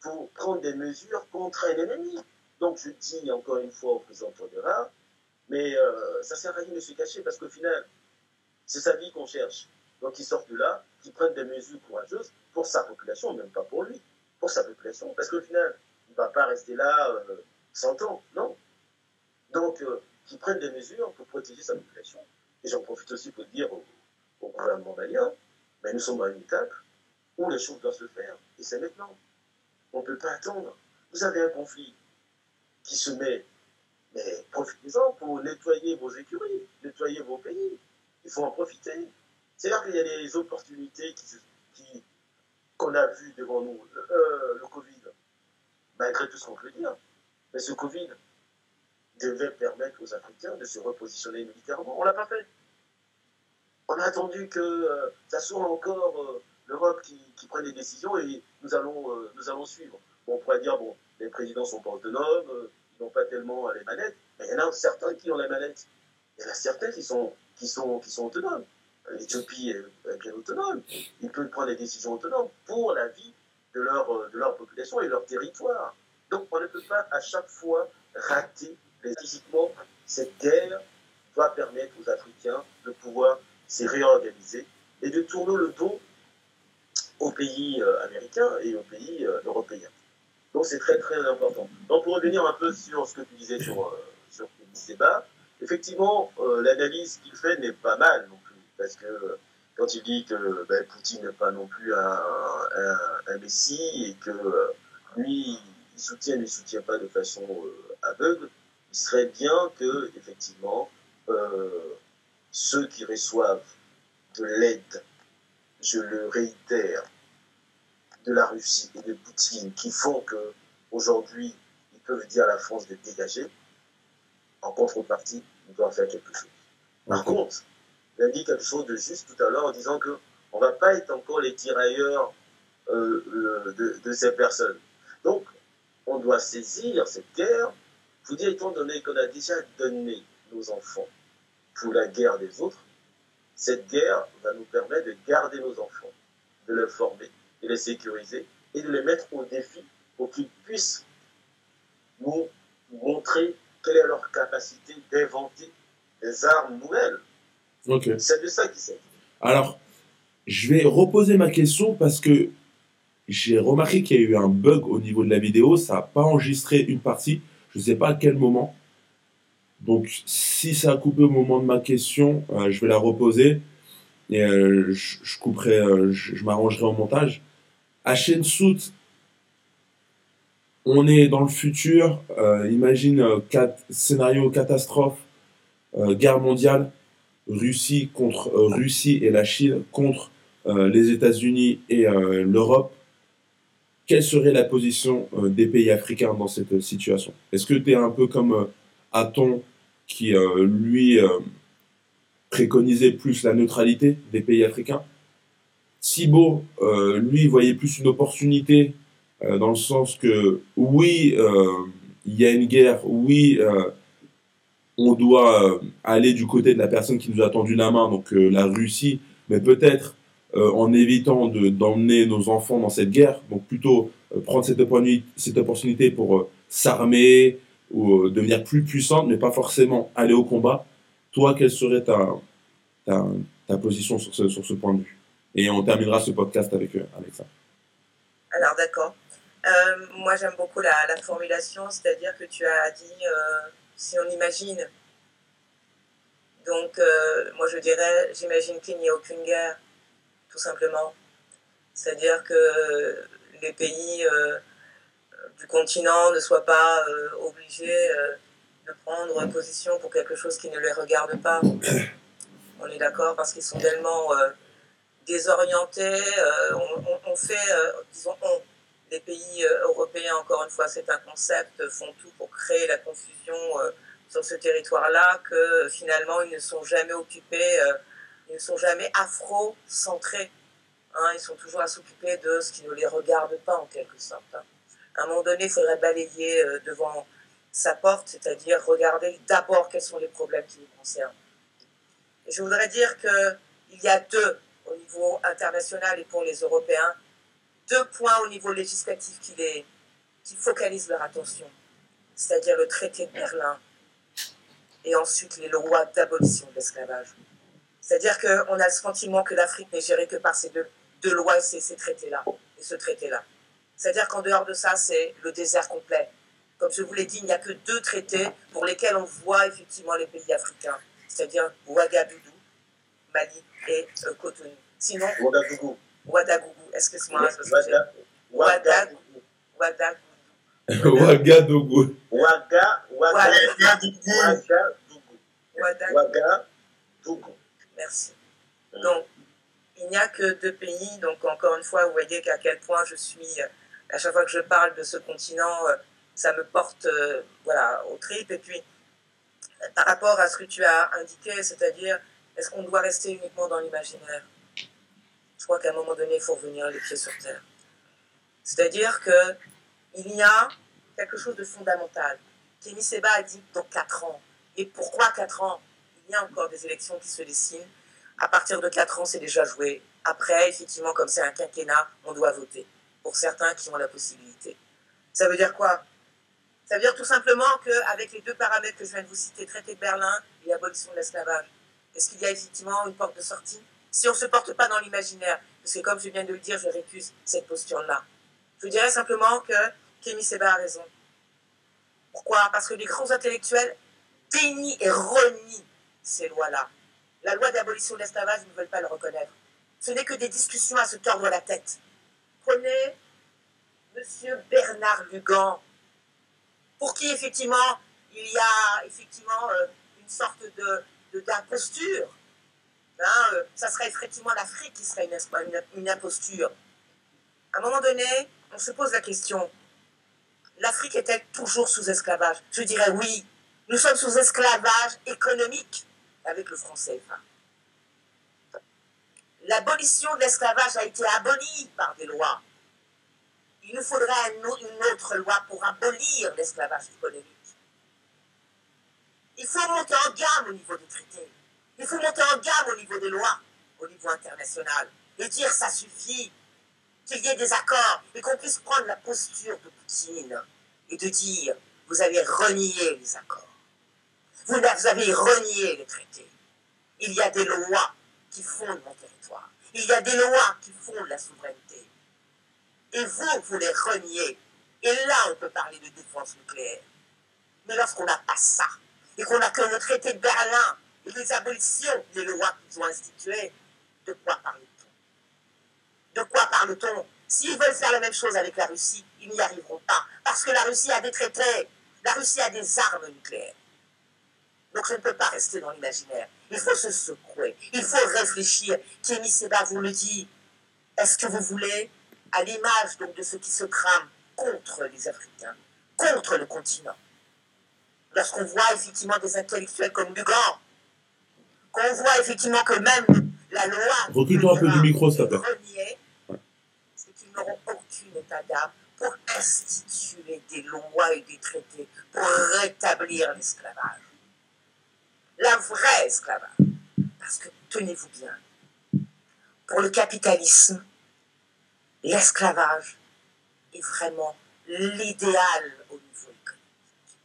pour prendre des mesures contre un ennemi. Donc je dis encore une fois au président Tondera, mais euh, ça sert à rien de se cacher parce qu'au final, c'est sa vie qu'on cherche. Donc il sort de là, qu'il prenne des mesures courageuses pour sa population, même pas pour lui, pour sa population. Parce qu'au final, il ne va pas rester là euh, 100 ans, non. Donc euh, qu'il prenne des mesures pour protéger sa population. Et j'en profite aussi pour dire au, au gouvernement malien, mais nous sommes à une étape où les choses doivent se faire, et c'est maintenant. On ne peut pas attendre. Vous avez un conflit, qui se met. Mais profitez-en pour nettoyer vos écuries, nettoyer vos pays. Il faut en profiter. C'est-à-dire qu'il y a des opportunités qu'on a vues devant nous. Euh, le Covid, malgré tout ce qu'on peut dire, mais ce Covid devait permettre aux Africains de se repositionner militairement. On ne l'a pas fait. On a attendu que euh, ça soit encore euh, l'Europe qui, prenne des décisions et nous allons, nous allons suivre. on pourrait dire, bon, les présidents sont pas autonomes, ils n'ont pas tellement les manettes, mais il y en a certains qui ont les manettes. Il y en a certains qui sont, qui sont, qui sont autonomes. L'Éthiopie est bien autonome. Ils peuvent prendre des décisions autonomes pour la vie de leur, euh, de leur population et leur territoire. Donc on ne peut pas à chaque fois rater physiquement. Cette guerre doit permettre aux Africains de pouvoir se réorganiser et de tourner le dos aux pays euh, américains et aux pays européens. Donc c'est très très important. Donc pour revenir un peu sur ce que tu disais sur, euh, sur débat, effectivement, euh, l'analyse qu'il fait n'est pas mal parce que euh, quand il dit que ben, Poutine n'est pas non plus un, un, messie et que lui, il soutient, il ne soutient pas de façon aveugle, il serait bien que, effectivement, euh, ceux qui reçoivent de l'aide, je le réitère, de la Russie et de Poutine, qui font que aujourd'hui ils peuvent dire à la France de dégager, en contrepartie, ils doivent faire quelque chose. Par contre, il a dit quelque chose de juste tout à l'heure en disant que on va pas être encore les tirailleurs euh, euh, de, ces personnes. Donc, on doit saisir cette guerre. Vous dire, étant donné qu'on a déjà donné nos enfants pour la guerre des autres, cette guerre va nous permettre de garder nos enfants, de les former, de les sécuriser et de les mettre au défi pour qu'ils puissent nous montrer quelle est leur capacité d'inventer des armes nouvelles. C'est de ça qu'il s'agit. Alors, je vais reposer ma question parce que j'ai remarqué qu'il y a eu un bug au niveau de la vidéo. Ça n'a pas enregistré une partie. Je ne sais pas à quel moment. Donc, si ça a coupé au moment de ma question, euh, je vais la reposer et euh, je, couperai, euh, je, m'arrangerai au montage. À Soot, on est dans le futur. imagine quatre, scénario catastrophe, guerre mondiale, Russie contre Russie et la Chine contre les États-Unis et l'Europe quelle serait la position des pays africains dans cette situation? Est-ce que tu es un peu comme Aton qui, euh, lui, euh, préconisait plus la neutralité des pays africains? Thibault, euh, lui, voyait plus une opportunité dans le sens que, oui, il y a une guerre, oui, on doit aller du côté de la personne qui nous a tendu la main, donc la Russie, mais peut-être en évitant d'emmener nos enfants dans cette guerre, donc plutôt prendre cette opportunité, cette opportunité pour s'armer, ou euh, devenir plus puissante, mais pas forcément aller au combat. Toi, quelle serait ta, ta, ta position sur ce, sur ce point de vue? Et on terminera ce podcast avec, euh, avec ça. Alors, d'accord. Euh, moi, j'aime beaucoup la formulation, c'est-à-dire que tu as dit si on imagine. Donc, moi, je dirais j'imagine qu'il n'y a aucune guerre, tout simplement. C'est-à-dire que les pays du continent ne soient pas euh, obligés euh, de prendre position pour quelque chose qui ne les regarde pas. On est d'accord parce qu'ils sont tellement euh, désorientés. On, fait, disons, on, les pays européens, encore une fois, c'est un concept, font tout pour créer la confusion sur ce territoire-là, que finalement, ils ne sont jamais occupés, ils ne sont jamais afro-centrés. Hein, ils sont toujours à s'occuper de ce qui ne les regarde pas, en quelque sorte. Hein à un moment donné, il faudrait balayer euh, devant sa porte, c'est-à-dire regarder d'abord quels sont les problèmes qui nous concernent. Je voudrais dire qu'il y a deux, au niveau international et pour les Européens, deux points au niveau législatif qui, les, qui focalisent leur attention, c'est-à-dire le traité de Berlin et ensuite les lois d'abolition de l'esclavage. C'est-à-dire qu'on a le sentiment que l'Afrique n'est gérée que par ces deux, deux lois et ces traités-là, et ce traité-là. C'est-à-dire qu'en dehors de ça, c'est le désert complet. Comme je vous l'ai dit, il n'y a que deux traités pour lesquels on voit effectivement les pays africains, c'est-à-dire Ouagadougou, Mali et euh, Cotonou. Sinon, Ouagadougou. Ouagadougou, excuse-moi. Ouagadougou. Ouagadougou. Ouagadougou. Ouagadougou. Ouagadougou. Merci. Donc, il n'y a que deux pays. Donc, encore une fois, vous voyez qu'à quel point je suis à chaque fois que je parle de ce continent, euh, ça me porte euh, voilà, au trip. Et puis, par rapport à ce que tu as indiqué, c'est-à-dire, est-ce qu'on doit rester uniquement dans l'imaginaire? Je crois qu'à un moment donné, il faut revenir les pieds sur terre. C'est-à-dire qu'il y a quelque chose de fondamental. Kémy Seba a dit dans 4 ans. Et pourquoi 4 ans? Il y a encore des élections qui se dessinent. À partir de 4 ans, c'est déjà joué. Après, effectivement, comme c'est un quinquennat, on doit voter pour certains qui ont la possibilité. Ça veut dire quoi? Ça veut dire tout simplement qu'avec les deux paramètres que je viens de vous citer, traité de Berlin et abolition de l'esclavage, est-ce qu'il y a effectivement une porte de sortie? Si on ne se porte pas dans l'imaginaire, parce que comme je viens de le dire, je récuse cette posture-là. Je dirais simplement que Kémy Seba a raison. Pourquoi? Parce que les grands intellectuels dénient et renient ces lois-là. La loi d'abolition de l'esclavage, ne veulent pas le reconnaître. Ce n'est que des discussions à se tordre la tête. Prenez M. Bernard Lugan, pour qui effectivement il y a effectivement une sorte d'imposture. Hein, ça serait effectivement l'Afrique qui serait une, une imposture. À un moment donné, on se pose la question, l'Afrique est-elle toujours sous esclavage? Je dirais oui. Nous sommes sous esclavage économique avec le franc CFA. L'abolition de l'esclavage a été abolie par des lois. Il nous faudrait une autre loi pour abolir l'esclavage économique. Il faut monter en gamme au niveau des traités. Il faut monter en gamme au niveau des lois, au niveau international. Et dire ça suffit, qu'il y ait des accords et qu'on puisse prendre la posture de Poutine et de dire vous avez renié les accords. Vous avez renié les traités. Il y a des lois qui fondent mon territoire. Il y a des lois qui fondent la souveraineté. Et vous, vous les reniez. Et là, on peut parler de défense nucléaire. Mais lorsqu'on n'a pas ça, et qu'on n'a que le traité de Berlin les abolitions des lois qu'ils ont instituées, de quoi parle-t-on? De quoi parle-t-on? S'ils veulent faire la même chose avec la Russie, ils n'y arriveront pas. Parce que la Russie a des traités. La Russie a des armes nucléaires. Donc je ne peux pas rester dans l'imaginaire. Il faut se secouer. Il faut réfléchir. Kémy Seba vous le dit. Est-ce que vous voulez, à l'image donc de ceux qui se crament contre les Africains, contre le continent, lorsqu'on voit effectivement des intellectuels comme Dugan, qu'on voit effectivement que même la loi... Recule-toi un peu du micro, ça C'est qu'ils n'auront aucune état d'âme pour instituer des lois et des traités pour rétablir l'esclavage la vraie esclavage. Parce que, tenez-vous bien, pour le capitalisme, l'esclavage est vraiment l'idéal au niveau économique.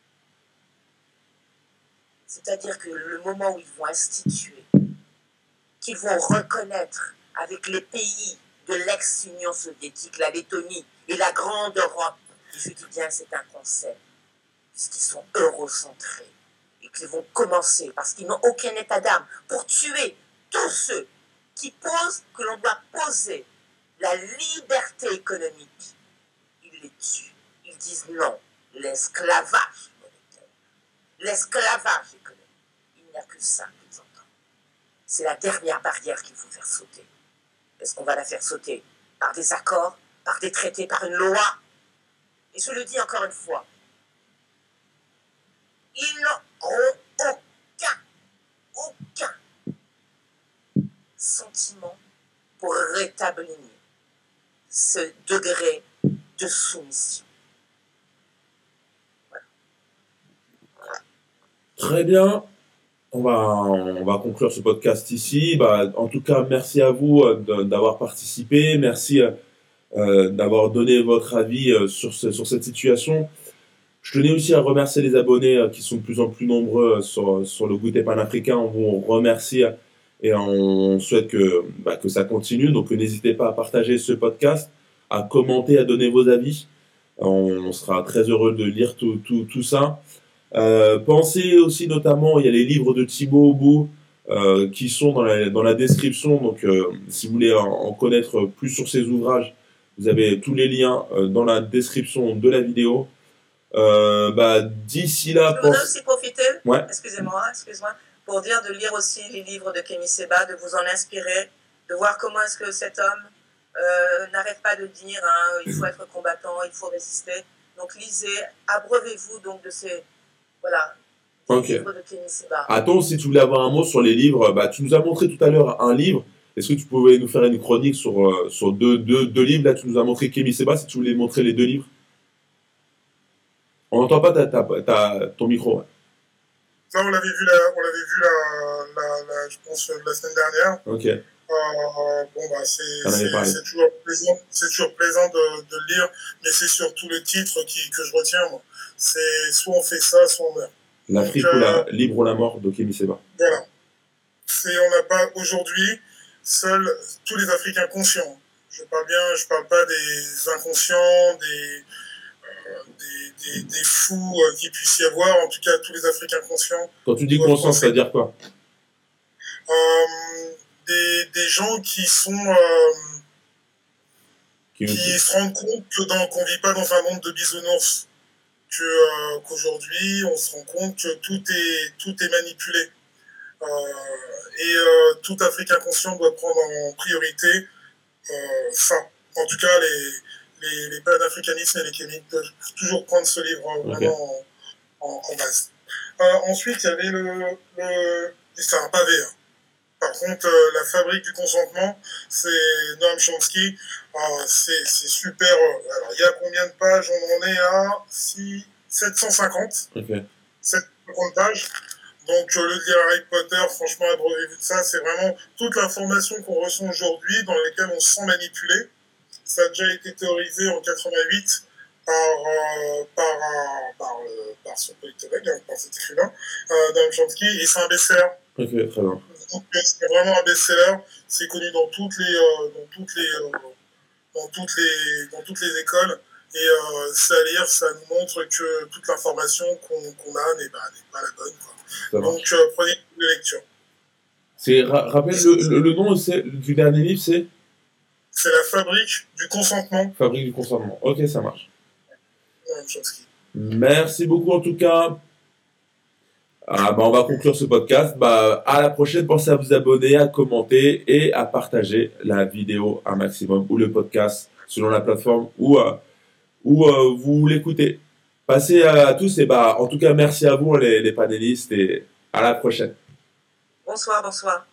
C'est-à-dire que le moment où ils vont instituer, qu'ils vont reconnaître avec les pays de l'ex-Union soviétique, la Lettonie et la Grande Europe, je dis bien c'est un concept, puisqu'ils sont eurocentrés, qu'ils vont commencer, parce qu'ils n'ont aucun état d'âme, pour tuer tous ceux qui posent que l'on doit poser la liberté économique. Ils les tuent. Ils disent non, l'esclavage l'esclavage économique. Il n'y a que ça qu'ils entendent. C'est la dernière barrière qu'il faut faire sauter. Est-ce qu'on va la faire sauter Par des accords, par des traités, par une loi? Et je le dis encore une fois, ils n'ont aucun, aucun sentiment pour rétablir ce degré de soumission. Très bien. On va, on va conclure ce podcast ici. Bah, en tout cas, merci à vous euh, d'avoir participé. Merci euh, d'avoir donné votre avis euh, sur, cette situation. Je tenais aussi à remercier les abonnés euh, qui sont de plus en plus nombreux euh, sur, sur le goûter panafricain. On vous remercie et on souhaite que, bah, que ça continue. Donc n'hésitez pas à partager ce podcast, à commenter, à donner vos avis. On sera très heureux de lire tout, tout, tout ça. Euh, pensez aussi notamment, il y a les livres de Thibaut Aubou euh, qui sont dans la, dans la description. Donc euh, si vous voulez en, en, connaître plus sur ces ouvrages, vous avez tous les liens dans la description de la vidéo. Bah, d'ici là. Je voudrais aussi profiter, excusez-moi, excuse-moi, pour dire de lire aussi les livres de Kémy Seba, de vous en inspirer, de voir comment est-ce que cet homme n'arrête pas de dire hein, il faut être combattant, il faut résister. Donc lisez, abreuvez-vous donc de ces voilà. livres de. Attends, si tu voulais avoir un mot sur les livres, bah, tu nous as montré tout à l'heure un livre. Est-ce que tu pouvais nous faire une chronique sur, euh, sur deux, deux, deux livres? Là, tu nous as montré Kémy Seba, si tu voulais montrer les deux livres. On n'entend pas ta, ta, ton micro. Ça, on l'avait vu, la, on l'avait vu la, la, je pense, la semaine dernière. Ok. Euh, bon, bah, c'est, toujours plaisant, c'est toujours plaisant de, de le lire, mais c'est surtout le titre qui, que je retiens, moi. C'est soit on fait ça, soit on meurt. L'Afrique ou la, euh, libre ou la mort d'Okemi Seba. Voilà. C'est, on n'a pas aujourd'hui seuls tous les Africains conscients. Je parle bien, je parle pas des inconscients, des, des, des, fous euh, qui puisse y avoir, en tout cas tous les Africains conscients. Quand tu dis conscient, ça veut dire quoi? euh, des, des, gens qui sont. Euh, qui, se rendent compte qu'on ne vit pas dans un monde de bisounours. que qu'aujourd'hui on se rend compte que tout est tout est manipulé et tout Africain conscient doit prendre en priorité ça. En tout cas, les, les, les panafricanismes et les kémiques doivent toujours prendre ce livre vraiment en, en, base. ensuite, il y avait le, le c'est un pavé. Hein. Par contre, euh, la fabrique du consentement, c'est Noam Chomsky. Ah, c'est super. Euh, alors, il y a combien de pages? On en est à 6, 750. Okay. 750 pages. Donc, euh, le dire Harry Potter, franchement, abreuvez-vous de ça. C'est vraiment toute l'information qu'on ressent aujourd'hui, dans laquelle on se sent manipulé. Ça a déjà été théorisé en 88 par, par, par, par, son politologue, par cet écrivain, Noam Chomsky, et c'est un best-seller. Ok, très bien. C'est vraiment un best-seller. C'est connu dans toutes les, euh, dans toutes les, euh, dans toutes les, dans toutes les écoles. Et euh, à lire, ça nous montre que toute l'information qu'on a n'est pas, pas, la bonne. Quoi. Donc prenez une lecture. C'est rappelle le, le, nom du dernier livre, c'est? C'est la fabrique du consentement. Fabrique du consentement. Ok, ça marche. Merci beaucoup en tout cas. Ah, bah, on va conclure ce podcast. Bah, à la prochaine. Pensez à vous abonner, à commenter et à partager la vidéo un maximum ou le podcast selon la plateforme où, euh, où euh, vous l'écoutez. Passez à tous et bah, en tout cas, merci à vous les, les panélistes et à la prochaine. Bonsoir, bonsoir.